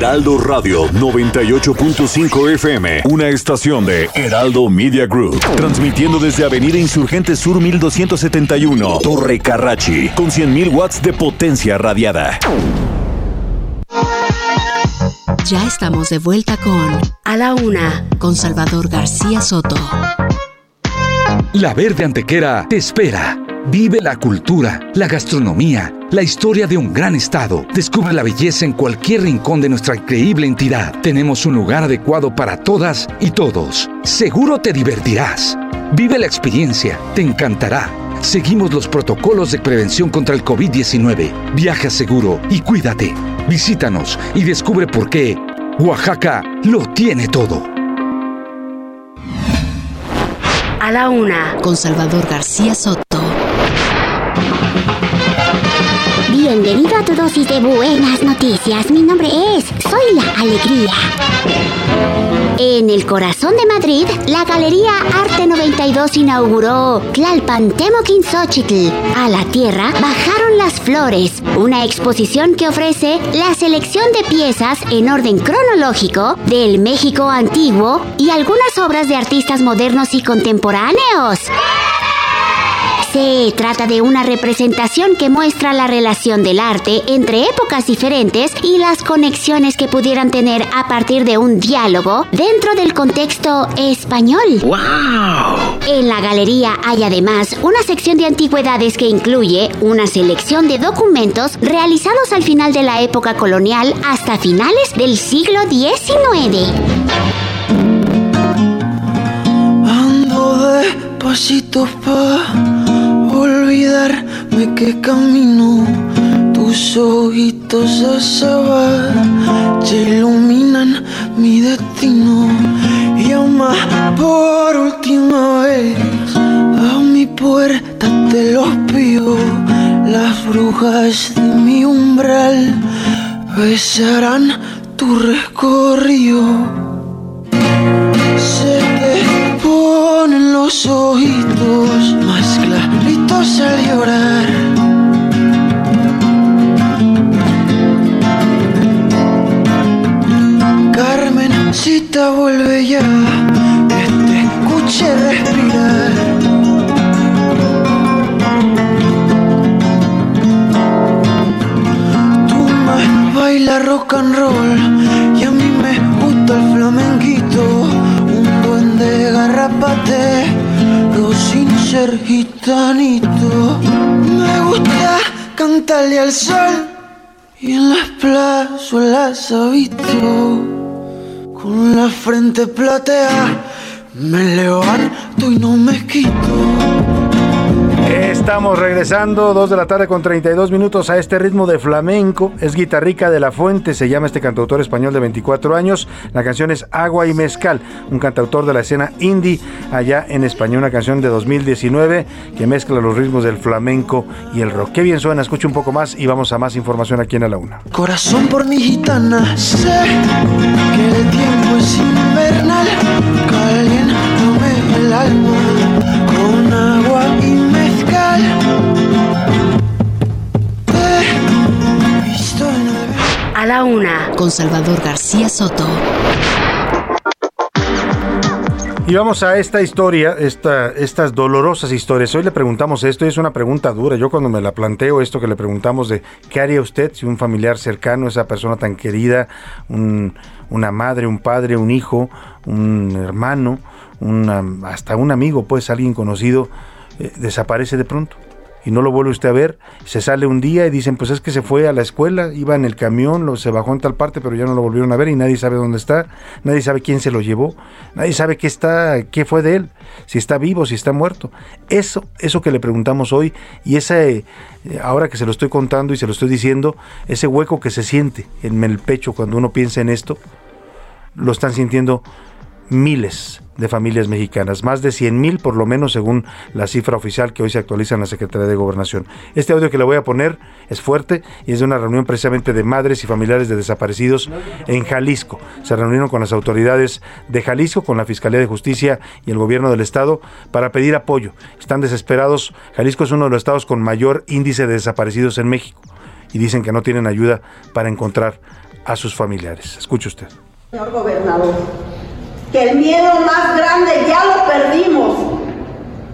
Heraldo Radio 98.5 FM, una estación de Heraldo Media Group, transmitiendo desde Avenida Insurgente Sur 1271, Torre Carrachi, con 100.000 watts de potencia radiada. Ya estamos de vuelta con A la Una, con Salvador García Soto. La Verde Antequera te espera. Vive la cultura, la gastronomía, la historia de un gran estado. Descubre la belleza en cualquier rincón de nuestra increíble entidad. Tenemos un lugar adecuado para todas y todos. Seguro te divertirás. Vive la experiencia, te encantará. Seguimos los protocolos de prevención contra el COVID-19. Viaja seguro y cuídate. Visítanos y descubre por qué Oaxaca lo tiene todo. A la Una, con Salvador García Soto. Bienvenido a tu dosis de buenas noticias. Mi nombre es Soy la Alegría. En el corazón de Madrid, la Galería Arte 92 inauguró Tlalpan Temoquin Xochitl. A la tierra bajaron las flores, una exposición que ofrece la selección de piezas en orden cronológico del México antiguo y algunas obras de artistas modernos y contemporáneos. Se trata de una representación que muestra la relación del arte entre épocas diferentes y las conexiones que pudieran tener a partir de un diálogo dentro del contexto español. ¡Wow! En la galería hay además una sección de antigüedades que incluye una selección de documentos realizados al final de la época colonial hasta finales del siglo XIX. Ando despacito pa olvidarme que camino tus ojitos se iluminan mi destino. Llama por última vez a mi puerta te los pido las brujas de mi umbral besarán tu recorrido. Se te los ojitos más claritos al llorar. Carmencita vuelve ya, que te escuche respirar. Tú más baila rock and roll ser gitanito. Me gusta cantarle al sol y en las plazuelas habito, con la frente platea, me levanto y no me quito. Estamos regresando, 2 de la tarde con 32 minutos a este ritmo de flamenco. Es Guitarrica de la Fuente, se llama este cantautor español de 24 años. La canción es Agua y Mezcal, un cantautor de la escena indie allá en España. Una canción de 2019 que mezcla los ritmos del flamenco y el rock. Qué bien suena, escucha un poco más y vamos a más información aquí en A la Una. Corazón por mi gitana, sé que el tiempo es con Salvador García Soto. Y vamos a esta historia, esta, estas dolorosas historias. Hoy le preguntamos esto y es una pregunta dura. Yo cuando me la planteo, esto que le preguntamos de qué haría usted si un familiar cercano, esa persona tan querida, un- una madre, un padre, un hijo, un hermano, hasta un amigo, pues alguien conocido, eh, desaparece de pronto y no lo vuelve usted a ver, se sale un día y dicen, pues es que se fue a la escuela, iba en el camión, lo, se bajó en tal parte, pero ya no lo volvieron a ver y nadie sabe dónde está, nadie sabe quién se lo llevó, nadie sabe qué está, qué fue de él, si está vivo, si está muerto. Eso, eso que le preguntamos hoy y ese, eh, ahora que se lo estoy contando y se lo estoy diciendo, ese hueco que se siente en el pecho cuando uno piensa en esto, lo están sintiendo miles de familias mexicanas, más de 100 mil por lo menos según la cifra oficial que hoy se actualiza en la Secretaría de Gobernación. Este audio que le voy a poner es fuerte y es de una reunión precisamente de madres y familiares de desaparecidos en Jalisco. Se reunieron con las autoridades de Jalisco, con la Fiscalía de Justicia y el gobierno del estado para pedir apoyo. Están desesperados. Jalisco es uno de los estados con mayor índice de desaparecidos en México y dicen que no tienen ayuda para encontrar a sus familiares. Escuche usted. Señor gobernador, que el miedo más grande ya lo perdimos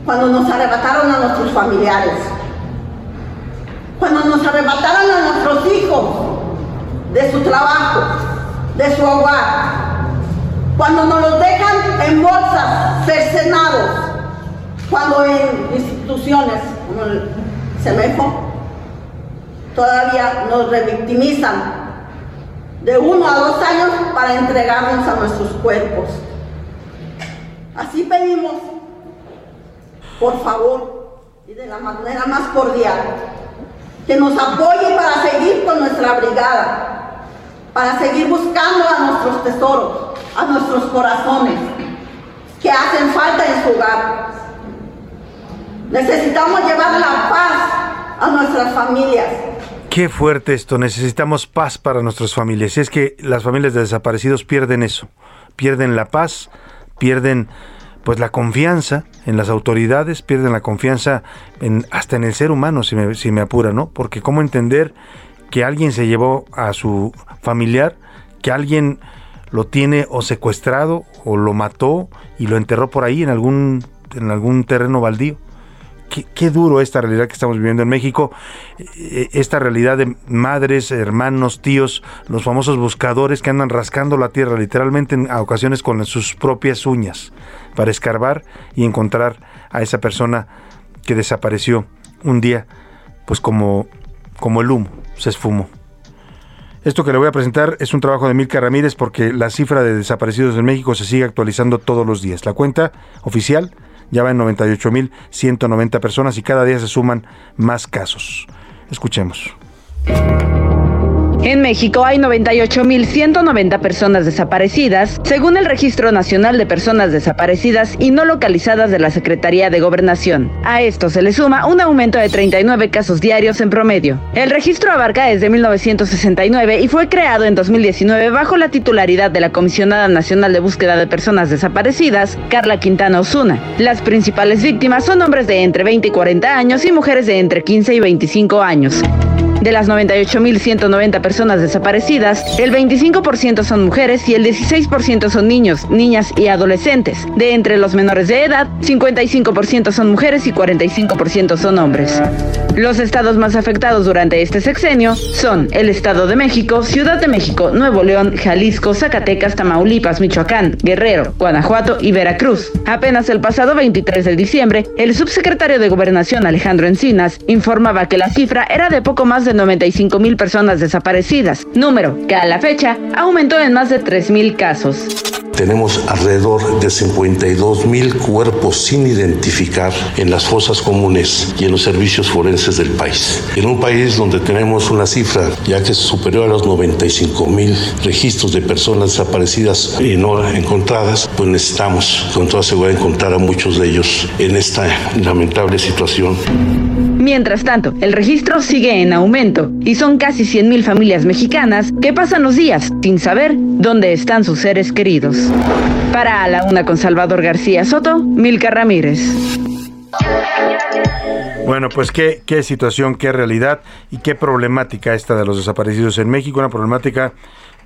cuando nos arrebataron a nuestros familiares, cuando nos arrebataron a nuestros hijos de su trabajo, de su hogar, cuando nos los dejan en bolsas, cercenados, cuando en instituciones como el CEMEFO todavía nos revictimizan de uno a dos años para entregarnos a nuestros cuerpos. Así pedimos, por favor, y de la manera más cordial, que nos apoye para seguir con nuestra brigada, para seguir buscando a nuestros tesoros, a nuestros corazones, que hacen falta en su hogar. Necesitamos llevar la paz a nuestras familias, Qué fuerte esto, necesitamos paz para nuestras familias. Y es que las familias de desaparecidos pierden eso, pierden la paz, pierden pues la confianza en las autoridades, pierden la confianza en, hasta en el ser humano, si me, si me apura, ¿no? Porque cómo entender que alguien se llevó a su familiar, que alguien lo tiene o secuestrado o lo mató y lo enterró por ahí en algún, en algún terreno baldío qué, duro esta realidad que estamos viviendo en México, eh, esta realidad de madres, hermanos, tíos, los famosos buscadores que andan rascando la tierra literalmente en, a ocasiones con sus propias uñas para escarbar y encontrar a esa persona que desapareció un día, pues como, como el humo, se esfumó. Esto que le voy a presentar es un trabajo de Milka Ramírez porque la cifra de desaparecidos en México se sigue actualizando todos los días. La cuenta oficial ya va en 98.190 personas y cada día se suman más casos. Escuchemos. En México hay 98.190 personas desaparecidas, según el Registro Nacional de Personas Desaparecidas y No Localizadas de la Secretaría de Gobernación. A esto se le suma un aumento de 39 casos diarios en promedio. El registro abarca desde 1969 y fue creado en 2019 bajo la titularidad de la Comisionada Nacional de Búsqueda de Personas Desaparecidas, Carla Quintana Osuna. Las principales víctimas son hombres de entre 20 y 40 años y mujeres de entre 15 y 25 años. De las 98.190 personas desaparecidas, el 25% son mujeres y el 16% son niños, niñas y adolescentes. De entre los menores de edad, 55% son mujeres y 45% son hombres. Los estados más afectados durante este sexenio son el Estado de México, Ciudad de México, Nuevo León, Jalisco, Zacatecas, Tamaulipas, Michoacán, Guerrero, Guanajuato y Veracruz. Apenas el pasado 23 de diciembre, el subsecretario de Gobernación Alejandro Encinas informaba que la cifra era de poco más de 95 mil personas desaparecidas, número que a la fecha aumentó en más de 3 mil casos. Tenemos alrededor de 52 mil cuerpos sin identificar en las fosas comunes y en los servicios forenses del país. En un país donde tenemos una cifra ya que es superior a los 95 mil registros de personas desaparecidas y no encontradas, pues necesitamos con toda seguridad encontrar a muchos de ellos en esta lamentable situación. Mientras tanto, el registro sigue en aumento y son casi 100.000 familias mexicanas que pasan los días sin saber dónde están sus seres queridos. Para A la Una con Salvador García Soto, Milka Ramírez. Bueno, pues qué, qué situación, qué realidad y qué problemática esta de los desaparecidos en México, una problemática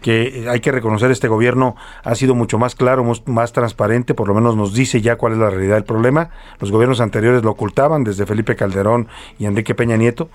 que hay que reconocer este gobierno ha sido mucho más claro, más transparente, por lo menos nos dice ya cuál es la realidad del problema. Los gobiernos anteriores lo ocultaban, desde Felipe Calderón y Enrique Peña Nieto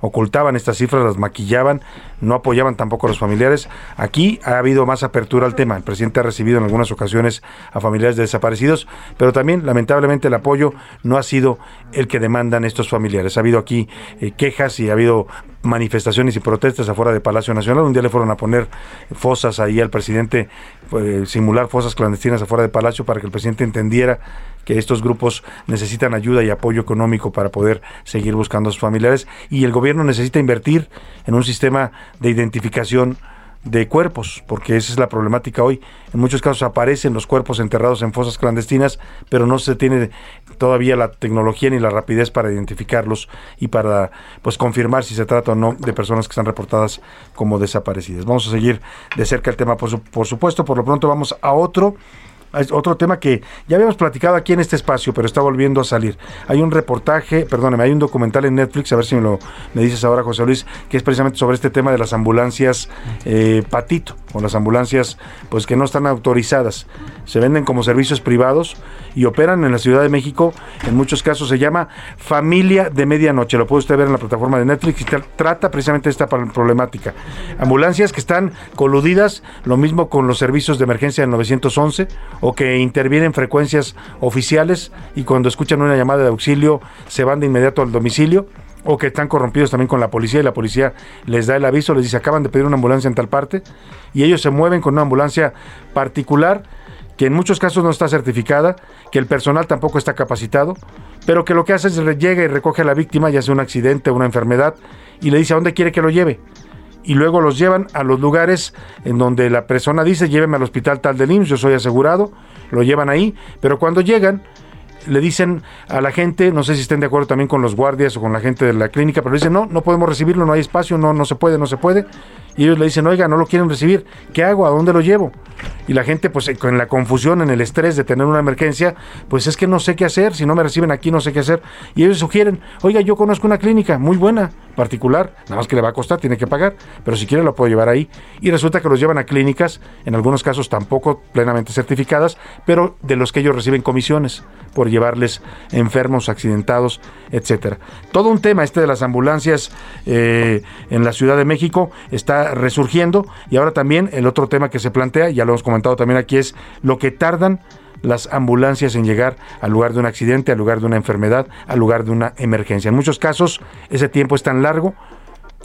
ocultaban estas cifras, las maquillaban, no apoyaban tampoco a los familiares. Aquí ha habido más apertura al tema. El presidente ha recibido en algunas ocasiones a familiares de desaparecidos, pero también lamentablemente el apoyo no ha sido el que demandan estos familiares. Ha habido aquí eh, quejas y ha habido manifestaciones y protestas afuera de Palacio Nacional. Un día le fueron a poner fosas ahí al presidente, eh, simular fosas clandestinas afuera de Palacio para que el presidente entendiera que estos grupos necesitan ayuda y apoyo económico para poder seguir buscando a sus familiares y el gobierno necesita invertir en un sistema de identificación de cuerpos, porque esa es la problemática hoy. En muchos casos aparecen los cuerpos enterrados en fosas clandestinas, pero no se tiene todavía la tecnología ni la rapidez para identificarlos y para pues confirmar si se trata o no de personas que están reportadas como desaparecidas. Vamos a seguir de cerca el tema, por, su- por supuesto. Por lo pronto vamos a otro es otro tema que ya habíamos platicado aquí en este espacio, pero está volviendo a salir. Hay un reportaje, perdóneme, hay un documental en Netflix, a ver si me lo me dices ahora, José Luis, que es precisamente sobre este tema de las ambulancias eh, patito, o las ambulancias pues que no están autorizadas. Se venden como servicios privados y operan en la Ciudad de México. En muchos casos se llama Familia de Medianoche. Lo puede usted ver en la plataforma de Netflix y tra- trata precisamente esta problemática. Ambulancias que están coludidas, lo mismo con los servicios de emergencia del 911 o que intervienen frecuencias oficiales y cuando escuchan una llamada de auxilio se van de inmediato al domicilio o que están corrompidos también con la policía y la policía les da el aviso, les dice acaban de pedir una ambulancia en tal parte y ellos se mueven con una ambulancia particular que en muchos casos no está certificada, que el personal tampoco está capacitado, pero que lo que hace es llega y recoge a la víctima, ya sea un accidente o una enfermedad, y le dice a dónde quiere que lo lleve. Y luego los llevan a los lugares en donde la persona dice, lléveme al hospital tal del IMSS, yo soy asegurado, lo llevan ahí, pero cuando llegan, le dicen a la gente, no sé si estén de acuerdo también con los guardias o con la gente de la clínica, pero le dicen, no, no podemos recibirlo, no hay espacio, no, no se puede, no se puede. Y ellos le dicen, oiga, no lo quieren recibir, ¿qué hago? ¿A dónde lo llevo? Y la gente, pues con la confusión, en el estrés de tener una emergencia, pues es que no sé qué hacer, si no me reciben aquí, no sé qué hacer. Y ellos sugieren, oiga, yo conozco una clínica muy buena, particular, nada más que le va a costar, tiene que pagar, pero si quiere lo puedo llevar ahí. Y resulta que los llevan a clínicas, en algunos casos tampoco plenamente certificadas, pero de los que ellos reciben comisiones por llevarles enfermos, accidentados, etcétera. Todo un tema este de las ambulancias eh, en la Ciudad de México está resurgiendo y ahora también el otro tema que se plantea, ya lo hemos comentado también aquí, es lo que tardan las ambulancias en llegar al lugar de un accidente, al lugar de una enfermedad, al lugar de una emergencia. En muchos casos ese tiempo es tan largo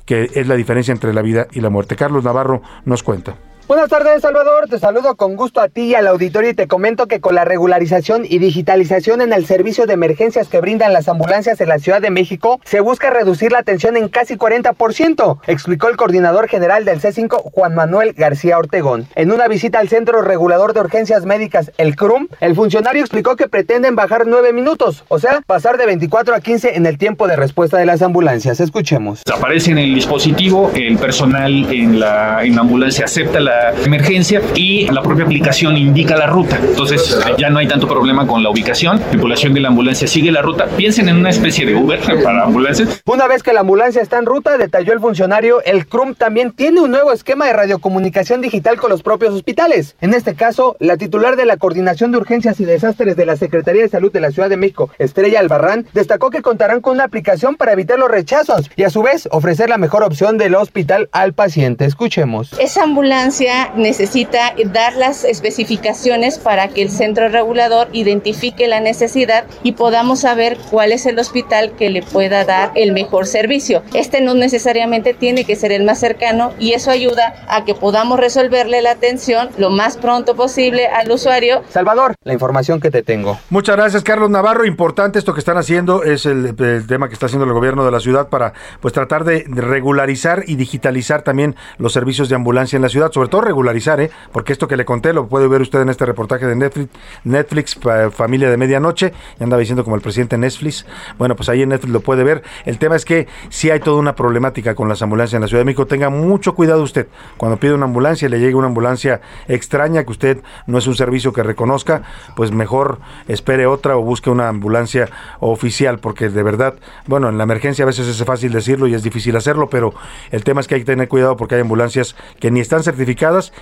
que es la diferencia entre la vida y la muerte. Carlos Navarro nos cuenta. Buenas tardes, Salvador. Te saludo con gusto a ti y al auditorio y te comento que con la regularización y digitalización en el servicio de emergencias que brindan las ambulancias en la Ciudad de México, se busca reducir la atención en casi 40%, explicó el coordinador general del C5, Juan Manuel García Ortegón. En una visita al Centro Regulador de Urgencias Médicas, el CRUM, el funcionario explicó que pretenden bajar 9 minutos, o sea, pasar de 24 a 15 en el tiempo de respuesta de las ambulancias. Escuchemos. Aparece en el dispositivo, el personal en en la ambulancia acepta la emergencia y la propia aplicación indica la ruta. Entonces ya no hay tanto problema con la ubicación. La tripulación de la ambulancia sigue la ruta. Piensen en una especie de Uber para ambulancias. Una vez que la ambulancia está en ruta, detalló el funcionario, el CRUM también tiene un nuevo esquema de radiocomunicación digital con los propios hospitales. En este caso, la titular de la Coordinación de Urgencias y Desastres de la Secretaría de Salud de la Ciudad de México, Estrella Albarrán, destacó que contarán con una aplicación para evitar los rechazos y a su vez ofrecer la mejor opción del hospital al paciente. Escuchemos. Esa ambulancia necesita dar las especificaciones para que el centro regulador identifique la necesidad y podamos saber cuál es el hospital que le pueda dar el mejor servicio. Este no necesariamente tiene que ser el más cercano y eso ayuda a que podamos resolverle la atención lo más pronto posible al usuario. Salvador, la información que te tengo. Muchas gracias, Carlos Navarro. Importante esto que están haciendo, es el, el tema que está haciendo el gobierno de la ciudad para pues tratar de regularizar y digitalizar también los servicios de ambulancia en la ciudad, sobre todo regularizar, ¿eh? porque esto que le conté lo puede ver usted en este reportaje de Netflix, Netflix pa- Familia de Medianoche, ya andaba diciendo como el presidente Netflix. Bueno, pues ahí en Netflix lo puede ver. El tema es que si hay toda una problemática con las ambulancias en la Ciudad de México. Tenga mucho cuidado usted cuando pide una ambulancia y le llegue una ambulancia extraña que usted no es un servicio que reconozca, pues mejor espere otra o busque una ambulancia oficial, porque de verdad, bueno, en la emergencia a veces es fácil decirlo y es difícil hacerlo, pero el tema es que hay que tener cuidado porque hay ambulancias que ni están certificadas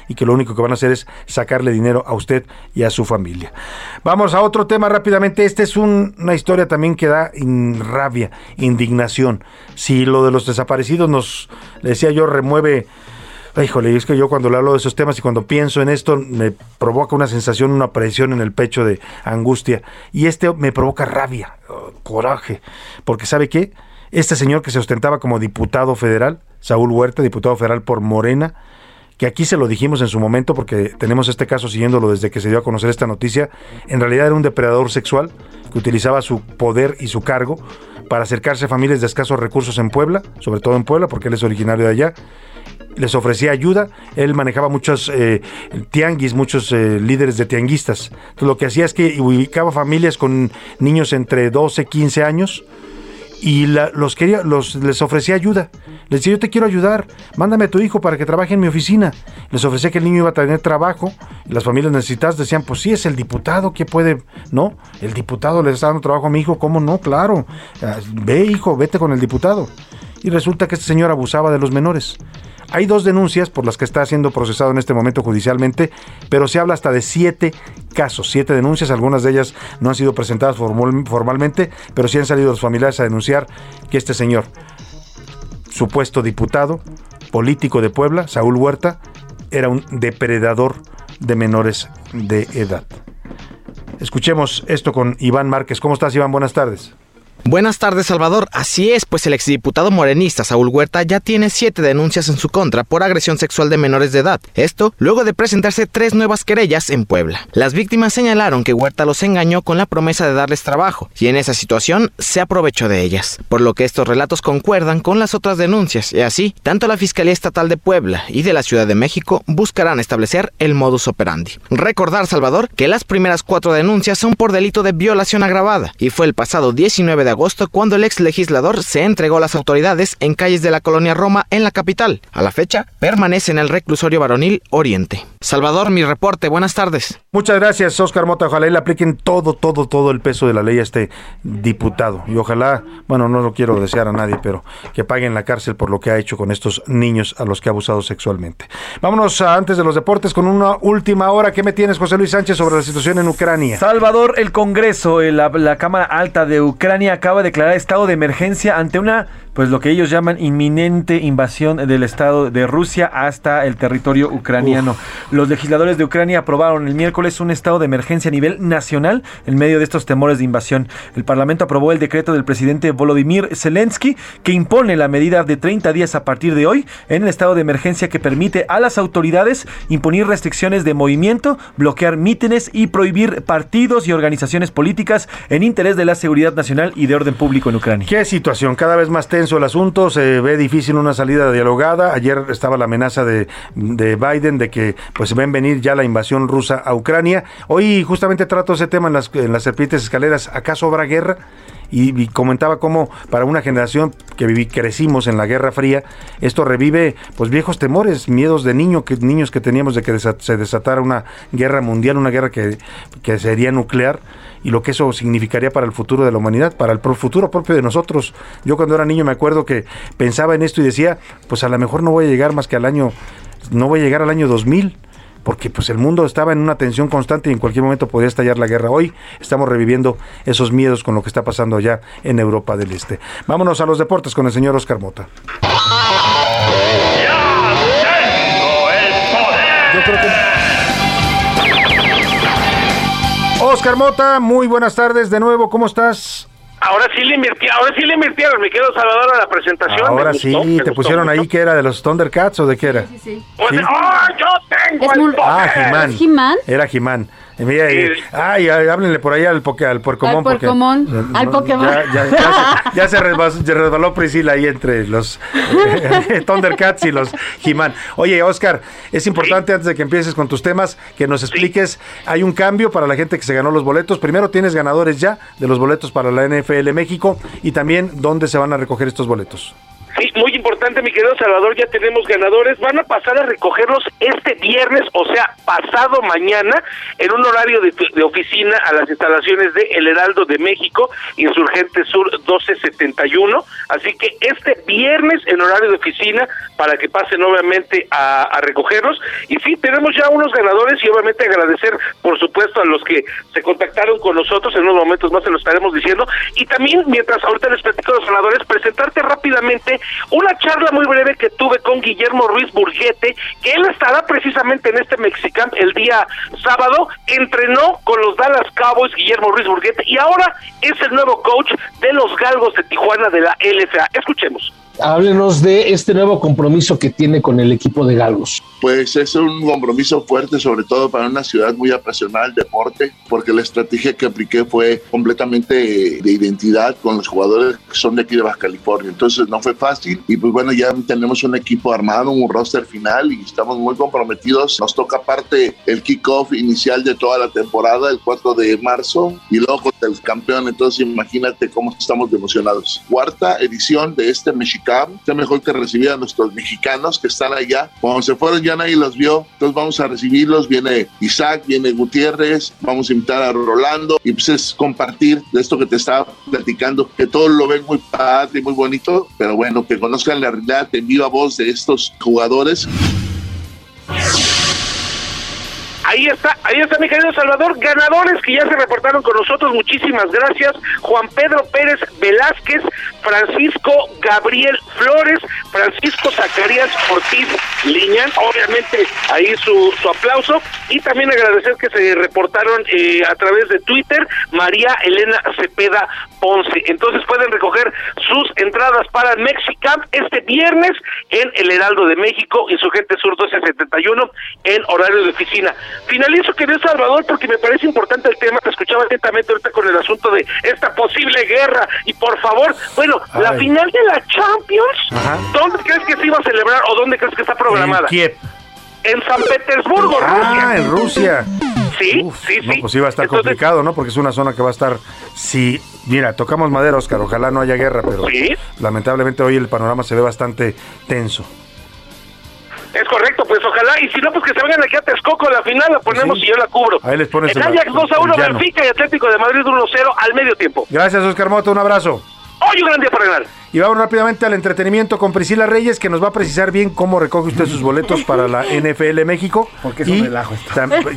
y que lo único que van a hacer es sacarle dinero a usted y a su familia. Vamos a otro tema rápidamente. Esta es un- una historia también que da rabia, indignación. Si lo de los desaparecidos nos, le decía yo, remueve Híjole, es que yo cuando le hablo de esos temas y cuando pienso en esto me provoca una sensación, una presión en el pecho de angustia. Y este me provoca rabia, coraje. Porque ¿sabe qué? Este señor que se ostentaba como diputado federal, Saúl Huerta, diputado federal por Morena, que aquí se lo dijimos en su momento porque tenemos este caso siguiéndolo desde que se dio a conocer esta noticia, en realidad era un depredador sexual que utilizaba su poder y su cargo para acercarse a familias de escasos recursos en Puebla, sobre todo en Puebla porque él es originario de allá, les ofrecía ayuda. Él manejaba muchos eh, tianguis, muchos eh, líderes de tianguistas. Entonces, lo que hacía es que ubicaba familias con niños entre 12, 15 años y la- los quería, los, les ofrecía ayuda. Les decía, yo te quiero ayudar, mándame a tu hijo para que trabaje en mi oficina. Les ofrecía que el niño iba a tener trabajo. Y las familias necesitadas decían, pues sí, es el diputado, que puede? No, el diputado le está dando trabajo a mi hijo, ¿cómo no? Claro, Ah, ve hijo, vete con el diputado. Y resulta que este señor abusaba de los menores. Hay dos denuncias por las que está siendo procesado en este momento judicialmente, pero se habla hasta de siete casos, siete denuncias, algunas de ellas no han sido presentadas formal- formalmente, pero sí han salido los familiares a denunciar que este señor, supuesto diputado, político de Puebla, Saúl Huerta, era un depredador de menores de edad. Escuchemos esto con Iván Márquez. ¿Cómo estás, Iván? Buenas tardes. Buenas tardes, Salvador. Así es, pues el exdiputado morenista Saúl Huerta ya tiene siete denuncias en su contra por agresión sexual de menores de edad. Esto luego de presentarse tres nuevas querellas en Puebla. Las víctimas señalaron que Huerta los engañó con la promesa de darles trabajo y en esa situación se aprovechó de ellas. Por lo que estos relatos concuerdan con las otras denuncias y así, tanto la Fiscalía Estatal de Puebla y de la Ciudad de México buscarán establecer el modus operandi. Recordar, Salvador, que las primeras cuatro denuncias son por delito de violación agravada y fue el pasado 19 de agosto cuando el ex legislador se entregó a las autoridades en calles de la colonia Roma en la capital. A la fecha, permanece en el reclusorio varonil Oriente. Salvador, mi reporte, buenas tardes. Muchas gracias, Oscar Mota. Ojalá y le apliquen todo, todo, todo el peso de la ley a este diputado. Y ojalá, bueno, no lo quiero desear a nadie, pero que paguen la cárcel por lo que ha hecho con estos niños a los que ha abusado sexualmente. Vámonos a, antes de los deportes con una última hora. ¿Qué me tienes, José Luis Sánchez, sobre la situación en Ucrania? Salvador, el Congreso, la, la Cámara Alta de Ucrania acaba de declarar estado de emergencia ante una, pues lo que ellos llaman inminente invasión del Estado de Rusia hasta el territorio ucraniano. Los legisladores de Ucrania aprobaron el miércoles un estado de emergencia a nivel nacional en medio de estos temores de invasión. El Parlamento aprobó el decreto del presidente Volodymyr Zelensky que impone la medida de 30 días a partir de hoy en el estado de emergencia que permite a las autoridades imponer restricciones de movimiento, bloquear mítines y prohibir partidos y organizaciones políticas en interés de la seguridad nacional y de orden público en Ucrania. ¿Qué situación? Cada vez más tenso el asunto, se ve difícil una salida dialogada. Ayer estaba la amenaza de, de Biden de que pues ven venir ya la invasión rusa a Ucrania. Hoy justamente trato ese tema en las, en las serpientes escaleras. ¿Acaso habrá guerra? Y, comentaba cómo para una generación que viví, crecimos en la Guerra Fría, esto revive pues viejos temores, miedos de niño que, niños que teníamos de que se desatara una guerra mundial, una guerra que, que sería nuclear y lo que eso significaría para el futuro de la humanidad, para el futuro propio de nosotros. Yo cuando era niño me acuerdo que pensaba en esto y decía, pues a lo mejor no voy a llegar más que al año, no voy a llegar al año 2000 porque pues el mundo estaba en una tensión constante y en cualquier momento podía estallar la guerra. Hoy estamos reviviendo esos miedos con lo que está pasando allá en Europa del Este. Vámonos a los deportes con el señor Oscar Mota. Oscar Mota, muy buenas tardes de nuevo, ¿cómo estás? Ahora sí le invirti- ahora sí le invirtieron, mi querido Salvador, a la presentación. Ahora me sí, gustó, me te gustó pusieron ahí que era de los Thundercats o de qué era. Pues, ¡ah, yo tengo Es el muy- poder! Ah. ¿Jimán? Era Jimán. Y mira, y- ay, háblenle por ahí al, poke, al puercomón. Al porque- puercomón, No, al no, Pokémon. Ya, ya- ya se, ya se resbaló, se resbaló Priscila ahí entre los eh, Thundercats y los Jimán. Oye, Oscar, es importante antes de que empieces con tus temas que nos expliques. Hay un cambio para la gente que se ganó los boletos. Primero tienes ganadores ya de los boletos para la NFL México y también dónde se van a recoger estos boletos. Sí, muy importante, mi querido Salvador, ya tenemos ganadores. Van a pasar a recogerlos este viernes, o sea, pasado mañana, en un horario de, de oficina a las instalaciones de El Heraldo de México, Insurgente Sur 1271. Así que este viernes en horario de oficina para que pasen obviamente a, a recogerlos. Y sí, tenemos ya unos ganadores y obviamente agradecer, por supuesto, a los que se contactaron con nosotros. En unos momentos más se lo estaremos diciendo. Y también, mientras ahorita les platico a los ganadores, presentarte rápidamente una charla muy breve que tuve con Guillermo Ruiz Burguete, que él estará precisamente en este Mexicamp el día sábado. Entrenó con los Dallas Cowboys Guillermo Ruiz Burguete y ahora es el nuevo coach de los Galgos de Tijuana de la LFA. Escuchemos. háblenos de este nuevo compromiso que tiene con el equipo de Galgos. Pues es un compromiso fuerte, sobre todo para una ciudad muy apasionada al deporte, porque la estrategia que apliqué fue completamente de identidad con los jugadores que son de aquí de Baja California. Entonces no fue fácil y pues bueno, ya tenemos un equipo armado, un roster final y estamos muy comprometidos. Nos toca aparte el kickoff inicial de toda la temporada, el 4 de marzo, y luego contra el campeón. Entonces imagínate cómo estamos emocionados. Cuarta edición de este Mexicam. Qué mejor que recibir a nuestros mexicanos que están allá. Cuando se fueron ya nadie los vio, entonces vamos a recibirlos. Viene Isaac, viene Gutiérrez, vamos a invitar a Rolando y pues es compartir de esto que te estaba platicando, que todos lo ven muy padre y muy bonito, pero bueno, que conozcan la realidad en viva voz de estos jugadores. Ahí está, ahí está mi querido Salvador. Ganadores que ya se reportaron con nosotros, muchísimas gracias. Juan Pedro Pérez Velázquez, Francisco Gabriel Flores, Francisco Zacarías Ortiz Liñán, obviamente ahí su, su aplauso. Y también agradecer que se reportaron eh, a través de Twitter María Elena Cepeda Ponce. Entonces pueden recoger sus entradas para Mexicamp este viernes en el Heraldo de México, Insurgente Sur 1271, en horario de oficina. Finalizo, querido Salvador, porque me parece importante el tema. Te escuchaba atentamente ahorita con el asunto de esta posible guerra. Y por favor, bueno, la Ay. final de la Champions, ¿dónde crees que se iba a celebrar o dónde crees que está programada? En Kiev. En San Petersburgo, Ah, Rusia. en Rusia. Sí, sí, No, sí. pues va a estar Entonces, complicado, ¿no? Porque es una zona que va a estar. Sí, mira, tocamos madera, Oscar. Ojalá no haya guerra, pero Sí. lamentablemente hoy el panorama se ve bastante tenso. Es correcto, pues ojalá, y si no, pues que se vengan aquí a Texcoco, la final la ponemos y yo la cubro. Ahí les pones el- Ajax 2 a 1, el llano. Benfica y Atlético de Madrid 1 0 al medio tiempo. Gracias, Oscar Mota. Un abrazo. Hoy un gran día para ganar. Y vamos rápidamente al entretenimiento con Priscila Reyes, que nos va a precisar bien cómo recoge usted sus boletos para la NFL México. Porque es un y relajo esto.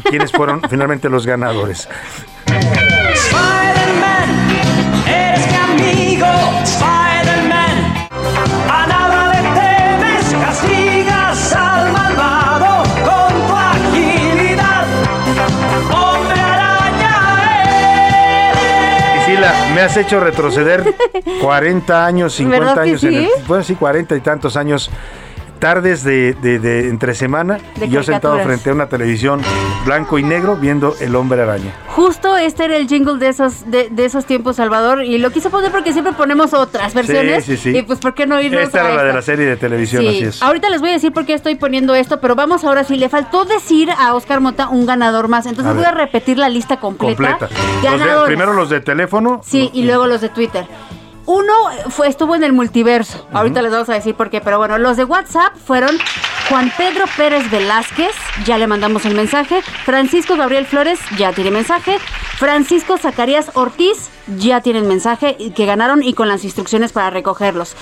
quiénes fueron finalmente los ganadores. Spider-Man, eres mi amigo, Spider-Man. Me has hecho retroceder 40 años, 50 ¿Verdad que años. En el, sí? bueno, sí, 40 y tantos años. Tardes de, de- de entre semana, De y yo sentado frente a una televisión blanco y negro viendo El Hombre Araña. Justo este era el jingle de esos de, esos tiempos, Salvador, y lo quise poner porque siempre ponemos otras versiones. Sí, sí, sí. Y pues, ¿por qué no irnos Esta a era la de esta? la serie de televisión, Sí, así es. ahorita les voy a decir por qué estoy poniendo esto, pero vamos ahora sí, le faltó decir a Oscar Mota un ganador más, entonces A voy a repetir la lista completa. Completa. Los Ganadores. primero los de teléfono. Sí, y luego los de Twitter. Uno fue, estuvo en el multiverso. Ahorita les vamos a decir por qué, pero bueno, los de WhatsApp fueron Juan Pedro Pérez Velázquez, ya le mandamos el mensaje. Francisco Gabriel Flores, ya tiene mensaje. Francisco Zacarías Ortiz, ya tienen mensaje que ganaron y con las instrucciones para recogerlos.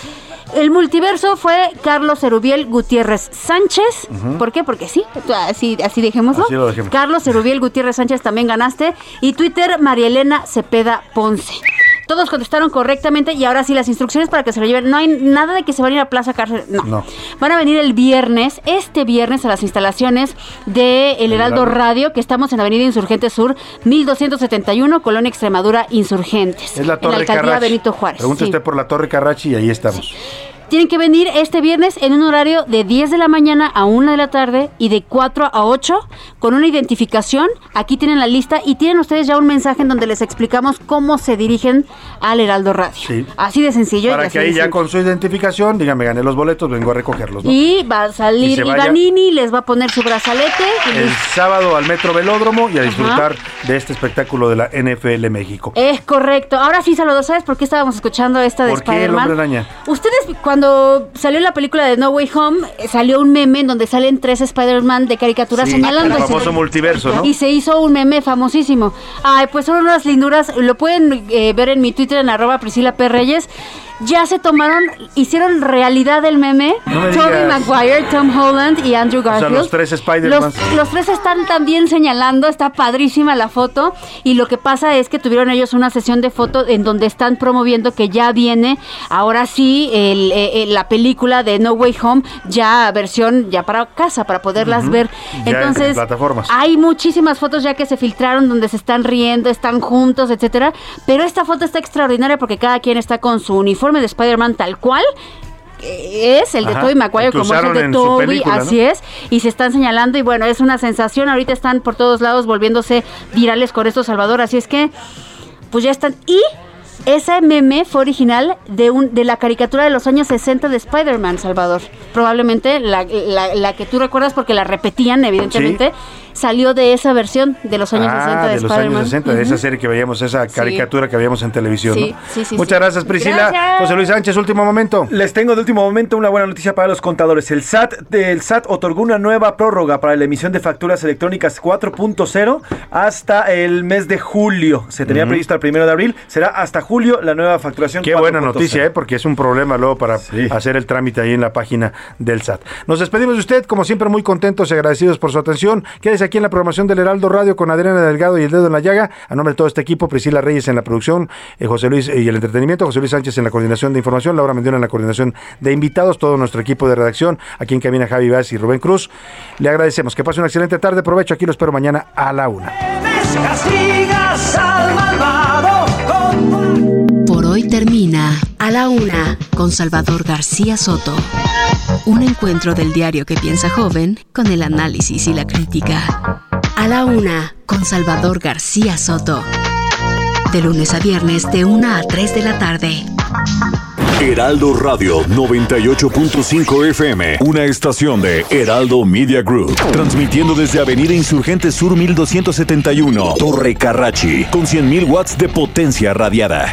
El multiverso fue Carlos Erubiel Gutiérrez Sánchez. ¿Por qué? Porque sí, así, así dejémoslo. Así lo dejemos. Carlos Erubiel Gutiérrez Sánchez también ganaste. Y Twitter, Marielena Cepeda Ponce. Todos contestaron correctamente y ahora sí las instrucciones para que se lo lleven. No hay nada de que se van a ir a Plaza Cárcel. No. No. Van a venir el viernes, este viernes, a las instalaciones de El Heraldo. Radio, que estamos en Avenida Insurgente Sur, 1271, Colonia Extremadura Insurgentes. Es la en Torre la alcaldía Carrachi. Benito Juárez. Pregunta sí. usted por la Torre Carrachi y ahí estamos. Tienen que venir este viernes en un horario de 10 de la mañana a 1 de la tarde y de 4 a 8 con una identificación. Aquí tienen la lista y tienen ustedes ya un mensaje en donde les explicamos cómo se dirigen al Heraldo Radio. Sí. Así de sencillo. Para que ahí ya simple. con su identificación, dígame, gané los boletos, vengo a recogerlos. ¿no? Y va a salir Ivanini, les va a poner su brazalete. y El sábado al Metro Velódromo y a Ajá. disfrutar de este espectáculo de la NFL México. Es correcto. Ahora sí, Salvador, ¿sabes por qué estábamos escuchando esta de ¿Por Spider-Man? hombre araña? Ustedes, cuando salió la película de No Way Home, eh, salió un meme en donde salen tres Spider-Man de caricatura Sí, señalando. el famoso multiverso, ¿no? Y se hizo un meme famosísimo. Ay, pues son unas linduras. Lo pueden eh, ver en mi Twitter en arroba Priscila P. Reyes. Ya se tomaron, hicieron realidad el meme. No me. Maguire, Tom Holland y Andrew O sea, Garfield. los tres Spider-Man. Los, los tres están también señalando, está padrísima la foto. Y lo que pasa es que tuvieron ellos una sesión de foto en donde están promoviendo que ya viene, ahora sí, el, eh, eh, la película de No Way Home, ya versión ya para casa, para poderlas ver. Ya en Entonces, plataformas. hay muchísimas fotos ya que se filtraron donde se están riendo, están juntos, etcétera. Pero esta foto está extraordinaria porque cada quien está con su uniforme de Spider-Man tal cual. es el de Ajá, Tobey Maguire como es el de Toby, película, ¿no? así es, y se están señalando y bueno, es una sensación, ahorita están por todos lados volviéndose virales con esto Salvador, así es que pues ya están y ese meme fue original de un de la caricatura de los años 60 de Spider-Man, Salvador. Probablemente la, la- la que tú recuerdas porque la repetían, evidentemente, salió de esa versión de los años 60 Ah, de, de los años 60, de esa serie que veíamos, esa caricatura que veíamos en televisión. Sí, ¿no? sí, sí, Muchas sí. gracias, Priscila. Gracias. José Luis Sánchez, último momento. Les tengo de último momento una buena noticia para los contadores. El SAT, del SAT otorgó una nueva prórroga para la emisión de facturas electrónicas 4.0 hasta el mes de julio. Se tenía Ujú. previsto el primero de abril, será hasta julio la nueva facturación. Qué buena 4.0. noticia, ¿eh? porque es un problema luego para hacer el trámite ahí en la página del SAT. Nos despedimos de usted, como siempre, muy contentos y agradecidos por su atención. Quédese aquí en la programación del Heraldo Radio con Adriana Delgado y el dedo en la llaga. A nombre de todo este equipo, Priscila Reyes en la producción, eh, José Luis eh, y el entretenimiento, José Luis Sánchez en la coordinación de información, Laura Mendiona en la coordinación de invitados, todo nuestro equipo de redacción, aquí en cabina Javi Vaz y Rubén Cruz. Le agradecemos. Que pase una excelente tarde. Provecho. Aquí lo espero mañana a la una. Por hoy termina A la Una con Salvador García Soto. Un encuentro del diario que piensa joven con el análisis y la crítica. A la Una con Salvador García Soto. De lunes a viernes de 1 a 3 de la tarde. Heraldo Radio 98.5 FM, una estación de Heraldo Media Group, transmitiendo desde Avenida Insurgente Sur 1271, Torre Carrachi, con 100.000 watts de potencia radiada.